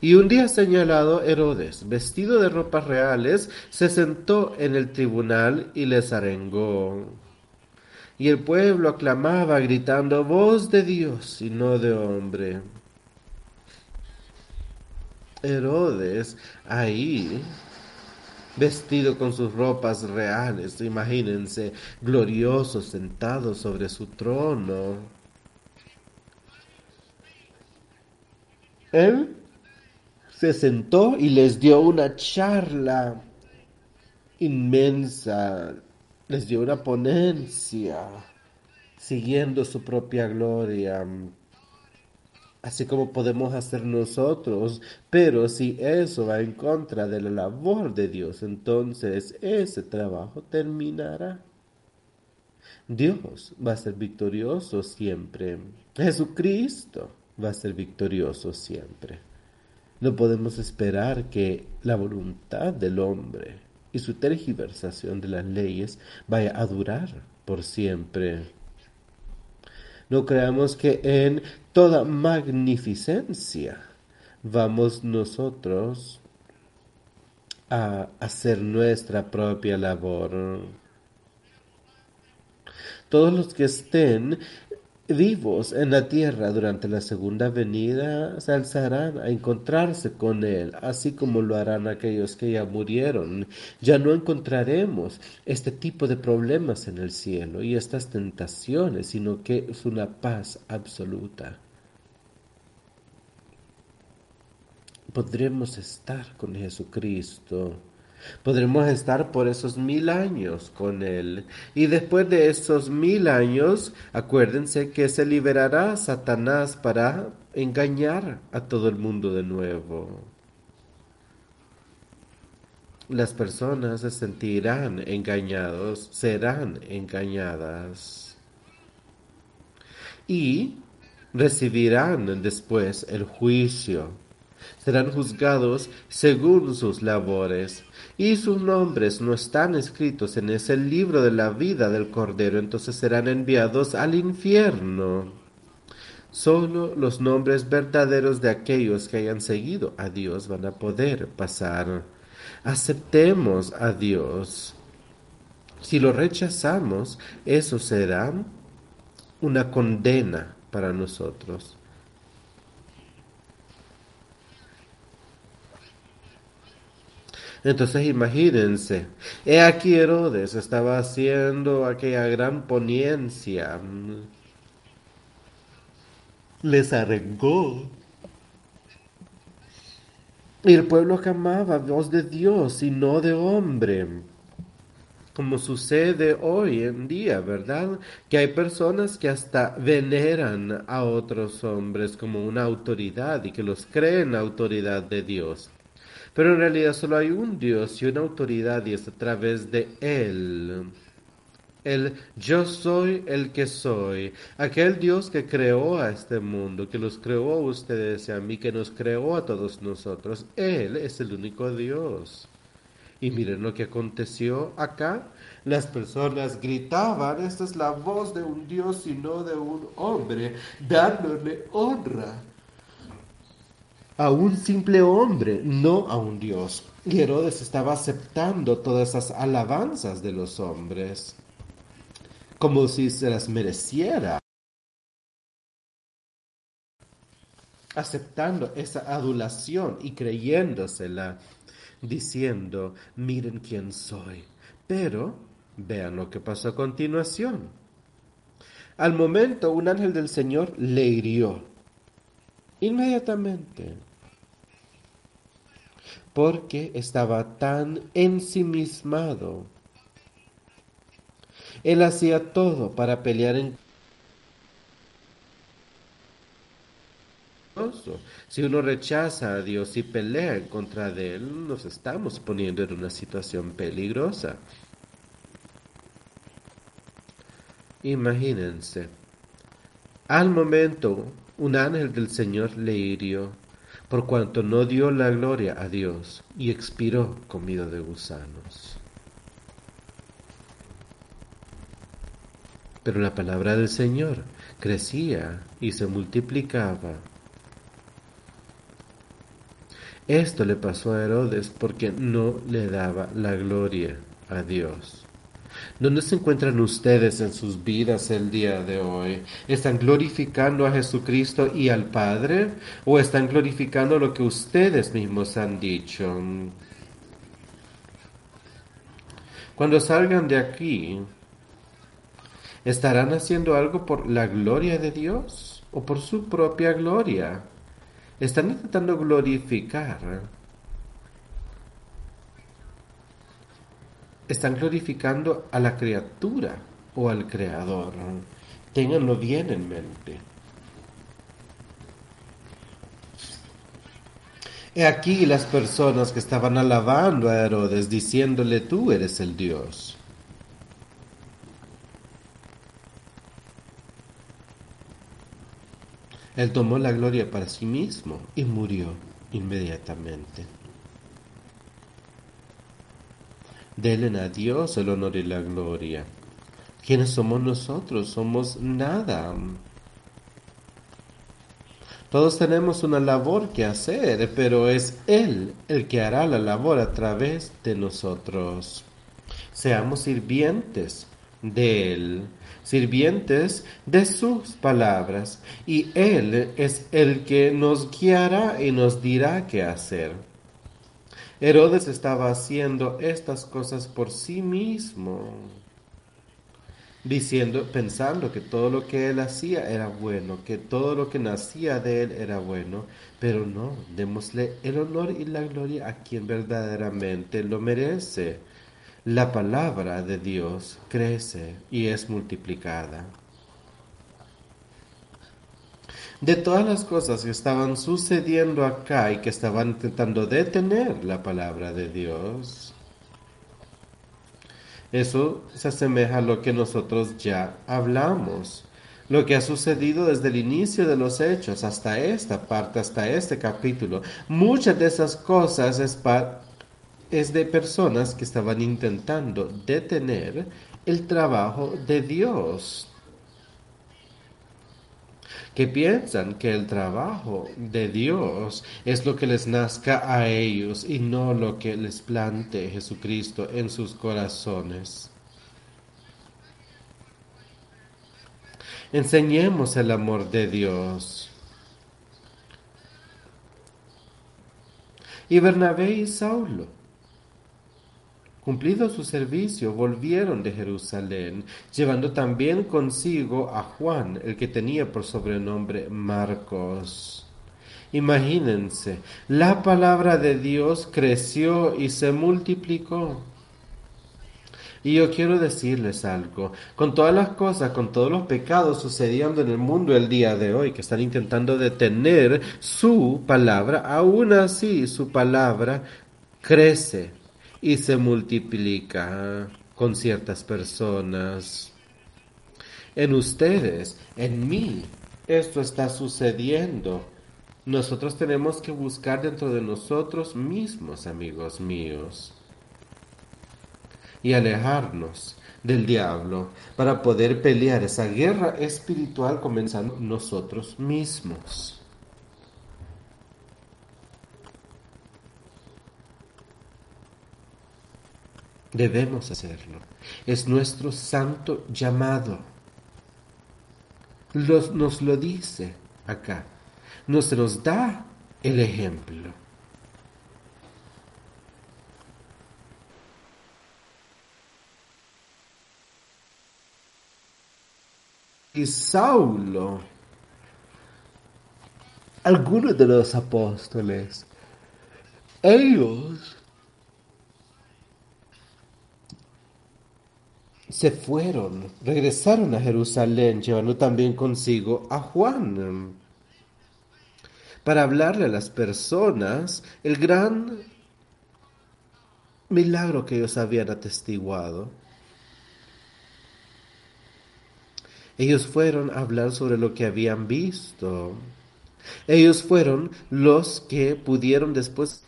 Y un día señalado, Herodes, vestido de ropas reales, se sentó en el tribunal y les arengó. Y el pueblo aclamaba gritando, voz de Dios y no de hombre. Herodes ahí, vestido con sus ropas reales, imagínense, glorioso, sentado sobre su trono. Él se sentó y les dio una charla inmensa. Les dio una ponencia siguiendo su propia gloria, así como podemos hacer nosotros, pero si eso va en contra de la labor de Dios, entonces ese trabajo terminará. Dios va a ser victorioso siempre. Jesucristo va a ser victorioso siempre. No podemos esperar que la voluntad del hombre y su tergiversación de las leyes vaya a durar por siempre. No creamos que en toda magnificencia vamos nosotros a hacer nuestra propia labor. Todos los que estén vivos en la tierra durante la segunda venida se alzarán a encontrarse con Él, así como lo harán aquellos que ya murieron. Ya no encontraremos este tipo de problemas en el cielo y estas tentaciones, sino que es una paz absoluta. Podremos estar con Jesucristo Podremos estar por esos mil años con Él. Y después de esos mil años, acuérdense que se liberará Satanás para engañar a todo el mundo de nuevo. Las personas se sentirán engañados, serán engañadas. Y recibirán después el juicio serán juzgados según sus labores y sus nombres no están escritos en ese libro de la vida del Cordero, entonces serán enviados al infierno. Solo los nombres verdaderos de aquellos que hayan seguido a Dios van a poder pasar. Aceptemos a Dios. Si lo rechazamos, eso será una condena para nosotros. Entonces imagínense, he aquí Herodes estaba haciendo aquella gran ponencia les arengó. Y el pueblo amaba voz de Dios y no de hombre como sucede hoy en día, ¿verdad? Que hay personas que hasta veneran a otros hombres como una autoridad y que los creen autoridad de Dios. Pero en realidad solo hay un Dios y una autoridad y es a través de Él. El yo soy el que soy, aquel Dios que creó a este mundo, que los creó a ustedes y a mí, que nos creó a todos nosotros. Él es el único Dios. Y miren lo que aconteció acá. Las personas gritaban, esta es la voz de un Dios y no de un hombre, dándole honra a un simple hombre, no a un Dios. Y Herodes estaba aceptando todas esas alabanzas de los hombres, como si se las mereciera. aceptando esa adulación y creyéndosela diciendo, miren quién soy. Pero vean lo que pasó a continuación. Al momento un ángel del Señor le hirió. Inmediatamente. Porque estaba tan ensimismado. Él hacía todo para pelear en Si uno rechaza a Dios y pelea en contra de Él, nos estamos poniendo en una situación peligrosa. Imagínense, al momento un ángel del Señor le hirió, por cuanto no dio la gloria a Dios y expiró comido de gusanos. Pero la palabra del Señor crecía y se multiplicaba esto le pasó a Herodes porque no le daba la gloria a Dios. ¿Dónde se encuentran ustedes en sus vidas el día de hoy? ¿Están glorificando a Jesucristo y al Padre? ¿O están glorificando lo que ustedes mismos han dicho? Cuando salgan de aquí, ¿estarán haciendo algo por la gloria de Dios o por su propia gloria? Están intentando glorificar. Están glorificando a la criatura o al creador. Ténganlo bien en mente. He aquí las personas que estaban alabando a Herodes, diciéndole, tú eres el Dios. Él tomó la gloria para sí mismo y murió inmediatamente. Denle a Dios el honor y la gloria. ¿Quiénes somos nosotros? Somos nada. Todos tenemos una labor que hacer, pero es Él el que hará la labor a través de nosotros. Seamos sirvientes de Él sirvientes de sus palabras, y Él es el que nos guiará y nos dirá qué hacer. Herodes estaba haciendo estas cosas por sí mismo, diciendo, pensando que todo lo que él hacía era bueno, que todo lo que nacía de él era bueno, pero no, démosle el honor y la gloria a quien verdaderamente lo merece la palabra de Dios crece y es multiplicada. De todas las cosas que estaban sucediendo acá y que estaban intentando detener la palabra de Dios, eso se asemeja a lo que nosotros ya hablamos lo que ha sucedido desde el inicio de los hechos hasta esta parte, hasta este capítulo. Muchas de esas cosas es, es de personas que estaban intentando detener el trabajo de Dios, que piensan que el trabajo de Dios es lo que les nazca a ellos y no lo que les plante Jesucristo en sus corazones. Enseñemos el amor de Dios. Y Bernabé y Saulo Cumplido su servicio, volvieron de Jerusalén, llevando también consigo a Juan, el que tenía por sobrenombre Marcos. Imagínense, la palabra de Dios creció y se multiplicó. Y yo quiero decirles algo, con todas las cosas, con todos los pecados sucediendo en el mundo el día de hoy, que están intentando detener su palabra, aún así su palabra crece y se multiplica con ciertas personas. En ustedes, en mí, esto está sucediendo. Nosotros tenemos que buscar dentro de nosotros mismos, amigos míos, y alejarnos del diablo para poder pelear esa guerra espiritual comenzando nosotros mismos. Debemos hacerlo. Es nuestro santo llamado. nos lo dice acá. Nos nos da el ejemplo. Y Saulo, algunos de los apóstoles, ellos se fueron, regresaron a Jerusalén, llevando también consigo a Juan, para hablarle a las personas el gran milagro que ellos habían atestiguado. Ellos fueron a hablar sobre lo que habían visto. Ellos fueron los que pudieron después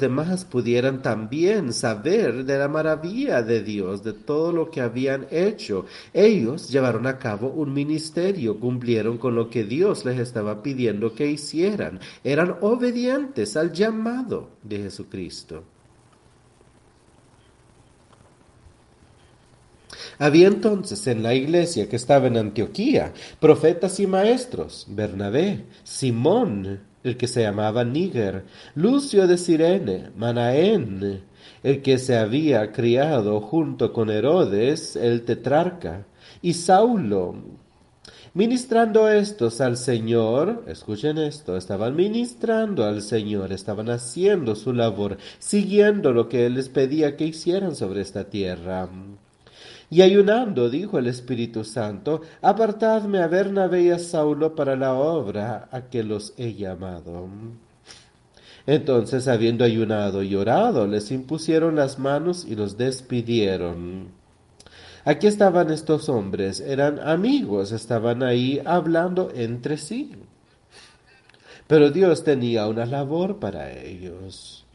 demás pudieran también saber de la maravilla de Dios, de todo lo que habían hecho. Ellos llevaron a cabo un ministerio, cumplieron con lo que Dios les estaba pidiendo que hicieran. Eran obedientes al llamado de Jesucristo. Había entonces en la iglesia que estaba en Antioquía profetas y maestros, Bernabé, Simón, el que se llamaba Níger, Lucio de Sirene, Manaén, el que se había criado junto con Herodes, el tetrarca, y Saulo. Ministrando estos al Señor, escuchen esto, estaban ministrando al Señor, estaban haciendo su labor, siguiendo lo que Él les pedía que hicieran sobre esta tierra. Y ayunando, dijo el Espíritu Santo, apartadme a Bernabé y a Saulo para la obra a que los he llamado. Entonces, habiendo ayunado y orado, les impusieron las manos y los despidieron. Aquí estaban estos hombres, eran amigos, estaban ahí hablando entre sí. Pero Dios tenía una labor para ellos.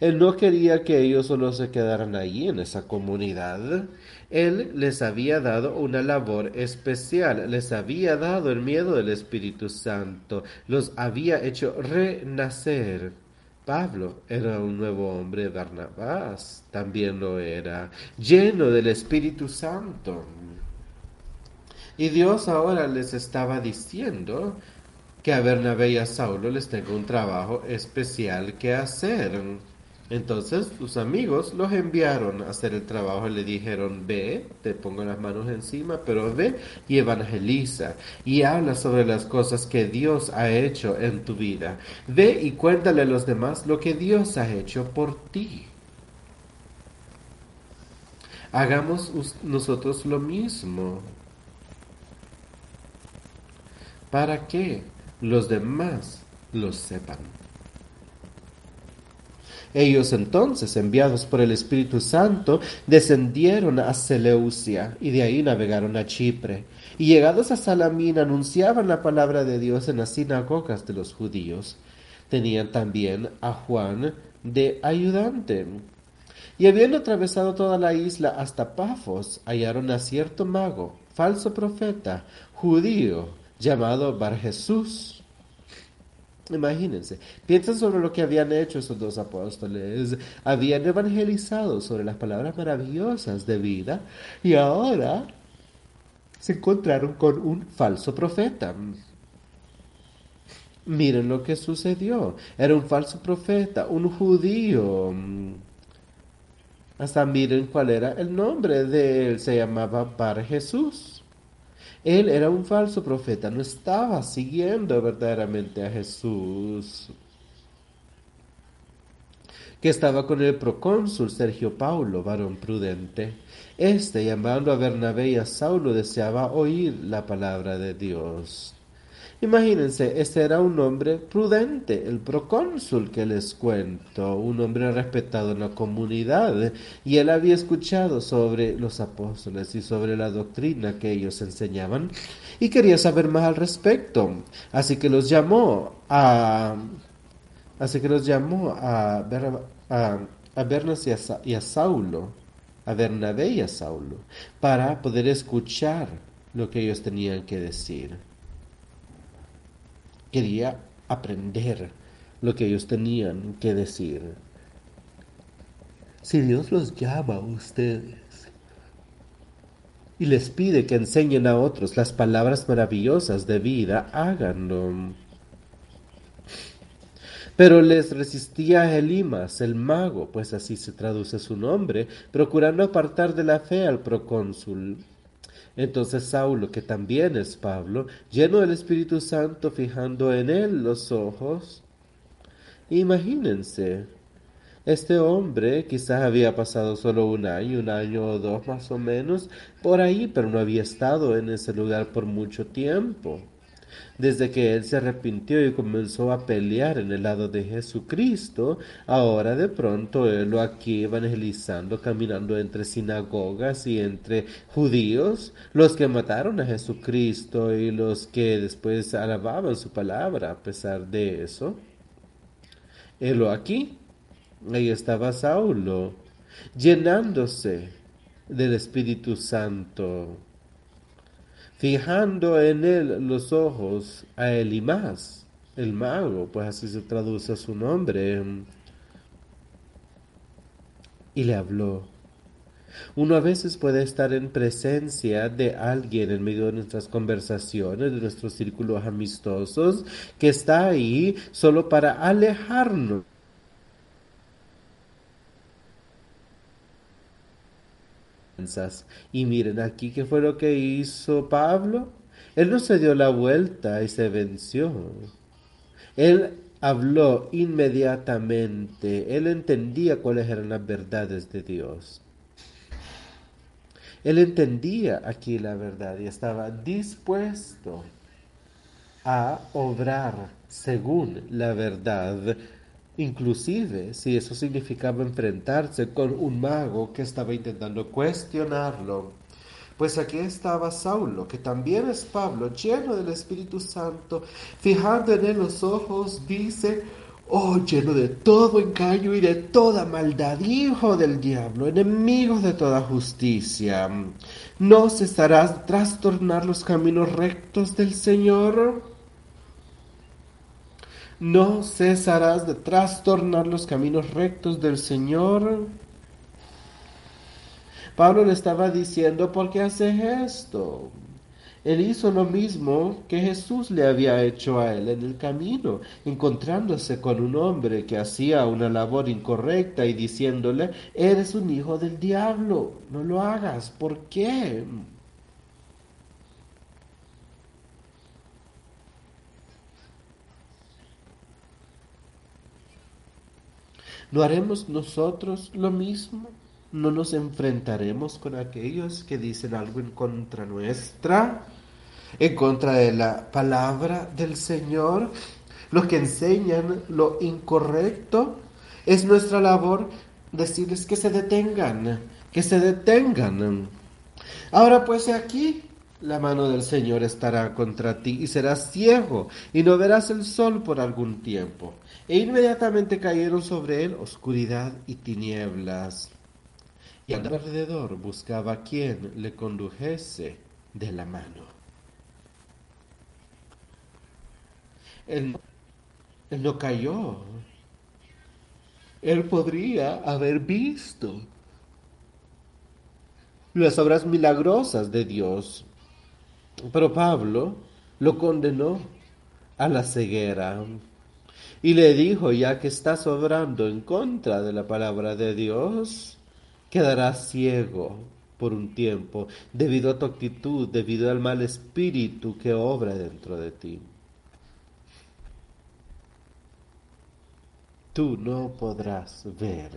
Él no quería que ellos solo se quedaran ahí en esa comunidad. Él les había dado una labor especial, les había dado el miedo del Espíritu Santo, los había hecho renacer. Pablo era un nuevo hombre, Barnabás también lo era, lleno del Espíritu Santo. Y Dios ahora les estaba diciendo que a Bernabé y a Saulo les tengo un trabajo especial que hacer. Entonces sus amigos los enviaron a hacer el trabajo y le dijeron, ve, te pongo las manos encima, pero ve y evangeliza y habla sobre las cosas que Dios ha hecho en tu vida. Ve y cuéntale a los demás lo que Dios ha hecho por ti. Hagamos nosotros lo mismo. Para que los demás lo sepan. Ellos entonces, enviados por el Espíritu Santo, descendieron a Seleucia y de ahí navegaron a Chipre. Y llegados a Salamín anunciaban la palabra de Dios en las sinagogas de los judíos. Tenían también a Juan de ayudante. Y habiendo atravesado toda la isla hasta Pafos, hallaron a cierto mago, falso profeta, judío, llamado Bar Jesús Imagínense, piensen sobre lo que habían hecho esos dos apóstoles. Habían evangelizado sobre las palabras maravillosas de vida y ahora se encontraron con un falso profeta. Miren lo que sucedió. Era un falso profeta, un judío. Hasta miren cuál era el nombre de él. Se llamaba Bar Jesús. Él era un falso profeta, no estaba siguiendo verdaderamente a Jesús. Que estaba con el procónsul Sergio Paulo, varón prudente. Este, llamando a Bernabé y a Saulo, deseaba oír la palabra de Dios. Imagínense, este era un hombre prudente, el procónsul que les cuento, un hombre respetado en la comunidad, y él había escuchado sobre los apóstoles y sobre la doctrina que ellos enseñaban, y quería saber más al respecto. Así que los llamó a, así que los llamó a, a, a Bernas y a, y a Saulo, a Bernabé y a Saulo, para poder escuchar lo que ellos tenían que decir quería aprender lo que ellos tenían que decir. Si Dios los llama a ustedes y les pide que enseñen a otros las palabras maravillosas de vida, háganlo. Pero les resistía Elimas, el mago, pues así se traduce su nombre, procurando apartar de la fe al procónsul. Entonces Saulo, que también es Pablo, lleno del Espíritu Santo, fijando en él los ojos, imagínense, este hombre quizás había pasado solo un año, un año o dos más o menos, por ahí, pero no había estado en ese lugar por mucho tiempo desde que él se arrepintió y comenzó a pelear en el lado de Jesucristo, ahora de pronto él lo aquí evangelizando, caminando entre sinagogas y entre judíos, los que mataron a Jesucristo y los que después alababan su palabra a pesar de eso. Él lo aquí, ahí estaba Saulo, llenándose del Espíritu Santo fijando en él los ojos a Elimás, el mago, pues así se traduce su nombre, y le habló. Uno a veces puede estar en presencia de alguien en medio de nuestras conversaciones, de nuestros círculos amistosos, que está ahí solo para alejarnos Y miren aquí qué fue lo que hizo Pablo. Él no se dio la vuelta y se venció. Él habló inmediatamente. Él entendía cuáles eran las verdades de Dios. Él entendía aquí la verdad y estaba dispuesto a obrar según la verdad inclusive si eso significaba enfrentarse con un mago que estaba intentando cuestionarlo. Pues aquí estaba Saulo, que también es Pablo, lleno del Espíritu Santo, fijando en él los ojos, dice, oh, lleno de todo engaño y de toda maldad, hijo del diablo, enemigo de toda justicia, ¿no cesarás trastornar los caminos rectos del Señor? No cesarás de trastornar los caminos rectos del Señor. Pablo le estaba diciendo, ¿por qué haces esto? Él hizo lo mismo que Jesús le había hecho a él en el camino, encontrándose con un hombre que hacía una labor incorrecta y diciéndole, eres un hijo del diablo, no lo hagas, ¿por qué? ¿No haremos nosotros lo mismo? ¿No nos enfrentaremos con aquellos que dicen algo en contra nuestra? ¿En contra de la palabra del Señor? ¿Los que enseñan lo incorrecto? Es nuestra labor decirles que se detengan, que se detengan. Ahora pues aquí la mano del Señor estará contra ti y serás ciego y no verás el sol por algún tiempo. E inmediatamente cayeron sobre él oscuridad y tinieblas. Y alrededor buscaba a quien le condujese de la mano. Él, él no cayó. Él podría haber visto las obras milagrosas de Dios. Pero Pablo lo condenó a la ceguera. Y le dijo, ya que estás obrando en contra de la palabra de Dios, quedarás ciego por un tiempo debido a tu actitud, debido al mal espíritu que obra dentro de ti. Tú no podrás ver.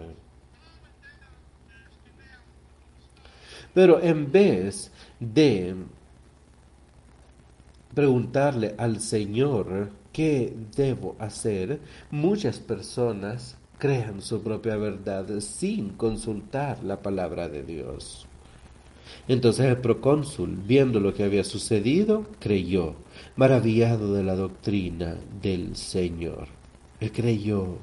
Pero en vez de preguntarle al Señor qué debo hacer, muchas personas crean su propia verdad sin consultar la palabra de Dios. Entonces el procónsul, viendo lo que había sucedido, creyó, maravillado de la doctrina del Señor. Él creyó.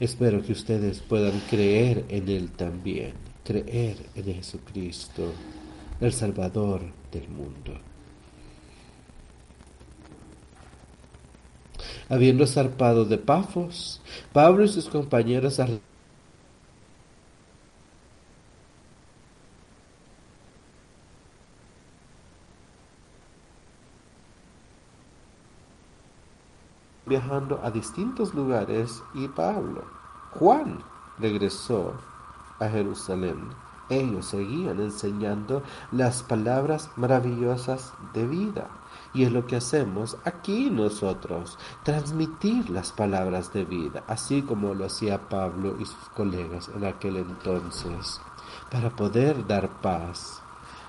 Espero que ustedes puedan creer en Él también, creer en Jesucristo, el Salvador del mundo. Habiendo zarpado de Pafos, Pablo y sus compañeros viajando a distintos lugares y Pablo. Juan regresó a Jerusalén. Ellos seguían enseñando las palabras maravillosas de vida. Y es lo que hacemos aquí nosotros, transmitir las palabras de vida, así como lo hacía Pablo y sus colegas en aquel entonces, para poder dar paz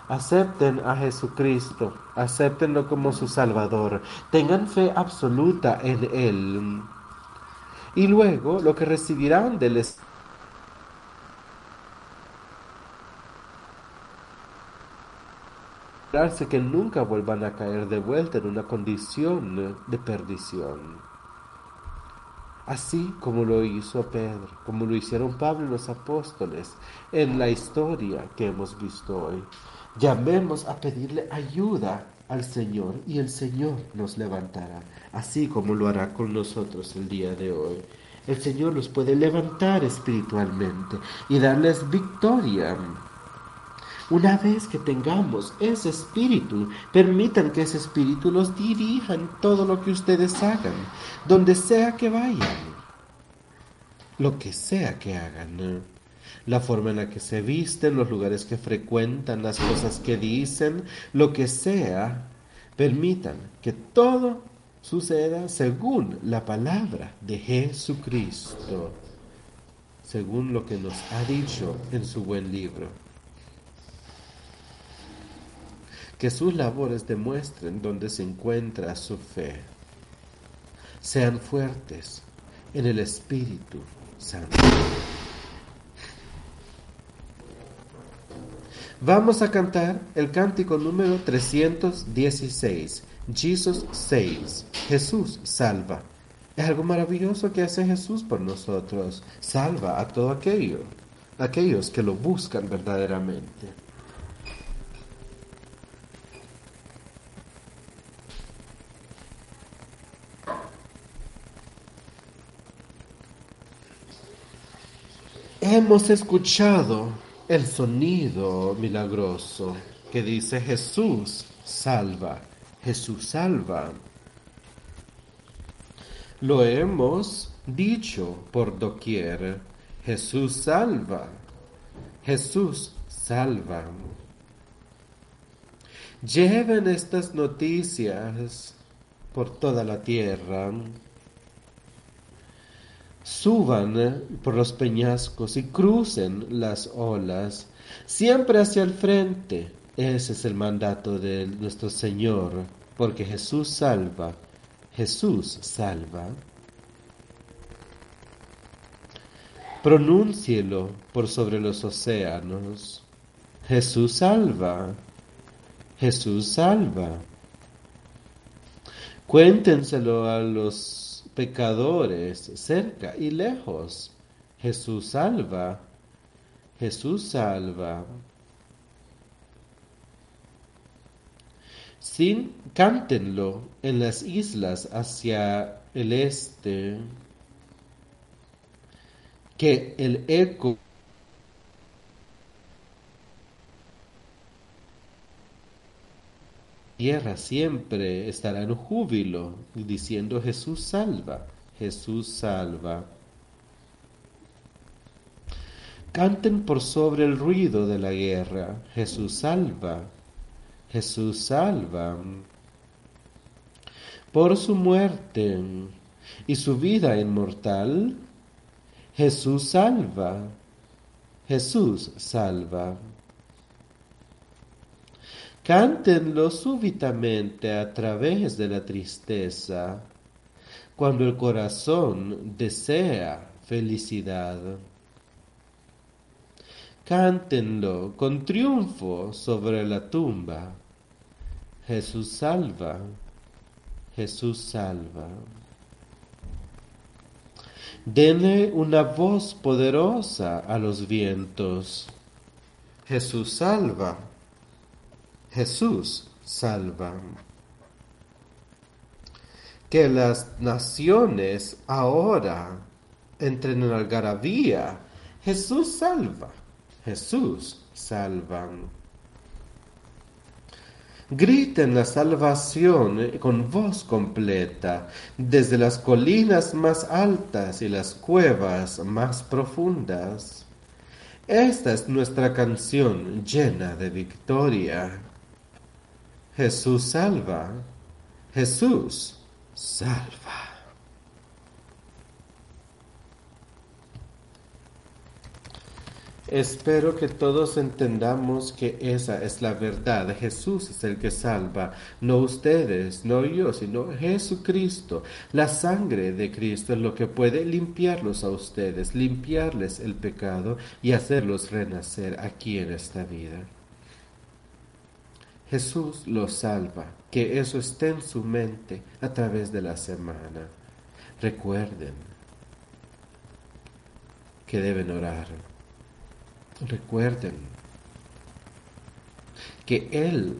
Acepten a Jesucristo, acéptenlo como su Salvador, tengan fe absoluta en Él. Y luego lo que recibirán del Espíritu que nunca vuelvan a caer de vuelta en una condición de perdición. Así como lo hizo Pedro, como lo hicieron Pablo y los apóstoles en la historia que hemos visto hoy. Llamemos a pedirle ayuda al Señor y el Señor nos levantará, así como lo hará con nosotros el día de hoy. El Señor los puede levantar espiritualmente y darles victoria. Una vez que tengamos ese espíritu, permitan que ese espíritu los dirija en todo lo que ustedes hagan, donde sea que vayan, lo que sea que hagan la forma en la que se visten, los lugares que frecuentan, las cosas que dicen, lo que sea, permitan que todo suceda según la palabra de Jesucristo, según lo que nos ha dicho en su buen libro. Que sus labores demuestren dónde se encuentra su fe. Sean fuertes en el Espíritu Santo. Vamos a cantar el cántico número 316, Jesus saves, Jesús salva. Es algo maravilloso que hace Jesús por nosotros, salva a todo aquello, aquellos que lo buscan verdaderamente. Hemos escuchado el sonido milagroso que dice Jesús salva, Jesús salva. Lo hemos dicho por doquier, Jesús salva, Jesús salva. Lleven estas noticias por toda la tierra suban eh, por los peñascos y crucen las olas, siempre hacia el frente. Ese es el mandato de nuestro Señor, porque Jesús salva, Jesús salva. Pronúncielo por sobre los océanos. Jesús salva, Jesús salva. Cuéntenselo a los pecadores cerca y lejos. Jesús salva, Jesús salva. Sin cántenlo en las islas hacia el este, que el eco tierra siempre estará en júbilo, diciendo Jesús salva, Jesús salva. Canten por sobre el ruido de la guerra, Jesús salva, Jesús salva. Por su muerte y su vida inmortal, Jesús salva, Jesús salva. Cántenlo súbitamente a través de la tristeza, cuando el corazón desea felicidad. Cántenlo con triunfo sobre la tumba. Jesús salva, Jesús salva. Denle una voz poderosa a los vientos. Jesús salva. Jesús salva. Que las naciones ahora entren en algarabía. Jesús salva. Jesús salva. Griten la salvación con voz completa desde las colinas más altas y las cuevas más profundas. Esta es nuestra canción llena de victoria. Jesús salva. Jesús salva. Espero que todos entendamos que esa es la verdad. Jesús es el que salva, no ustedes, no yo, sino Jesucristo. La sangre de Cristo es lo que puede limpiarlos a ustedes, limpiarles el pecado y hacerlos renacer aquí en esta vida. Jesús los salva, que eso esté en su mente a través de la semana. Recuerden que deben orar. Recuerden que Él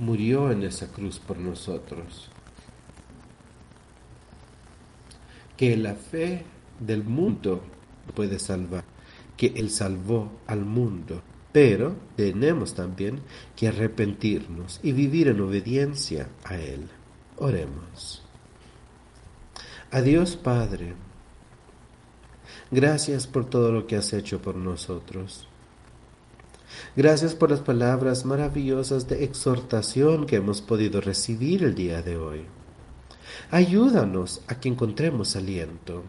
murió en esa cruz por nosotros. Que la fe del mundo puede salvar. Que Él salvó al mundo pero tenemos también que arrepentirnos y vivir en obediencia a Él. Oremos. Adiós Padre. Gracias por todo lo que has hecho por nosotros. Gracias por las palabras maravillosas de exhortación que hemos podido recibir el día de hoy. Ayúdanos a que encontremos aliento,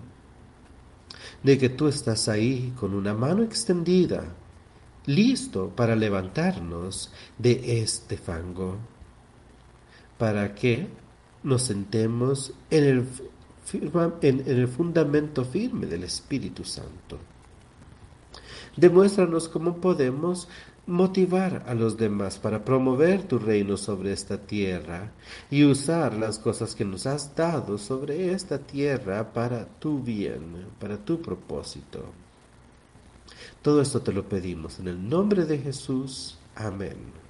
de que tú estás ahí con una mano extendida listo para levantarnos de este fango, para que nos sentemos en el, en, el fundamento firme del Espíritu Santo. Demuéstranos cómo podemos motivar a los demás para promover tu reino sobre esta tierra y usar las cosas que nos has dado sobre esta tierra para tu bien, para tu propósito. Todo esto te lo pedimos en el nombre de Jesús. Amén.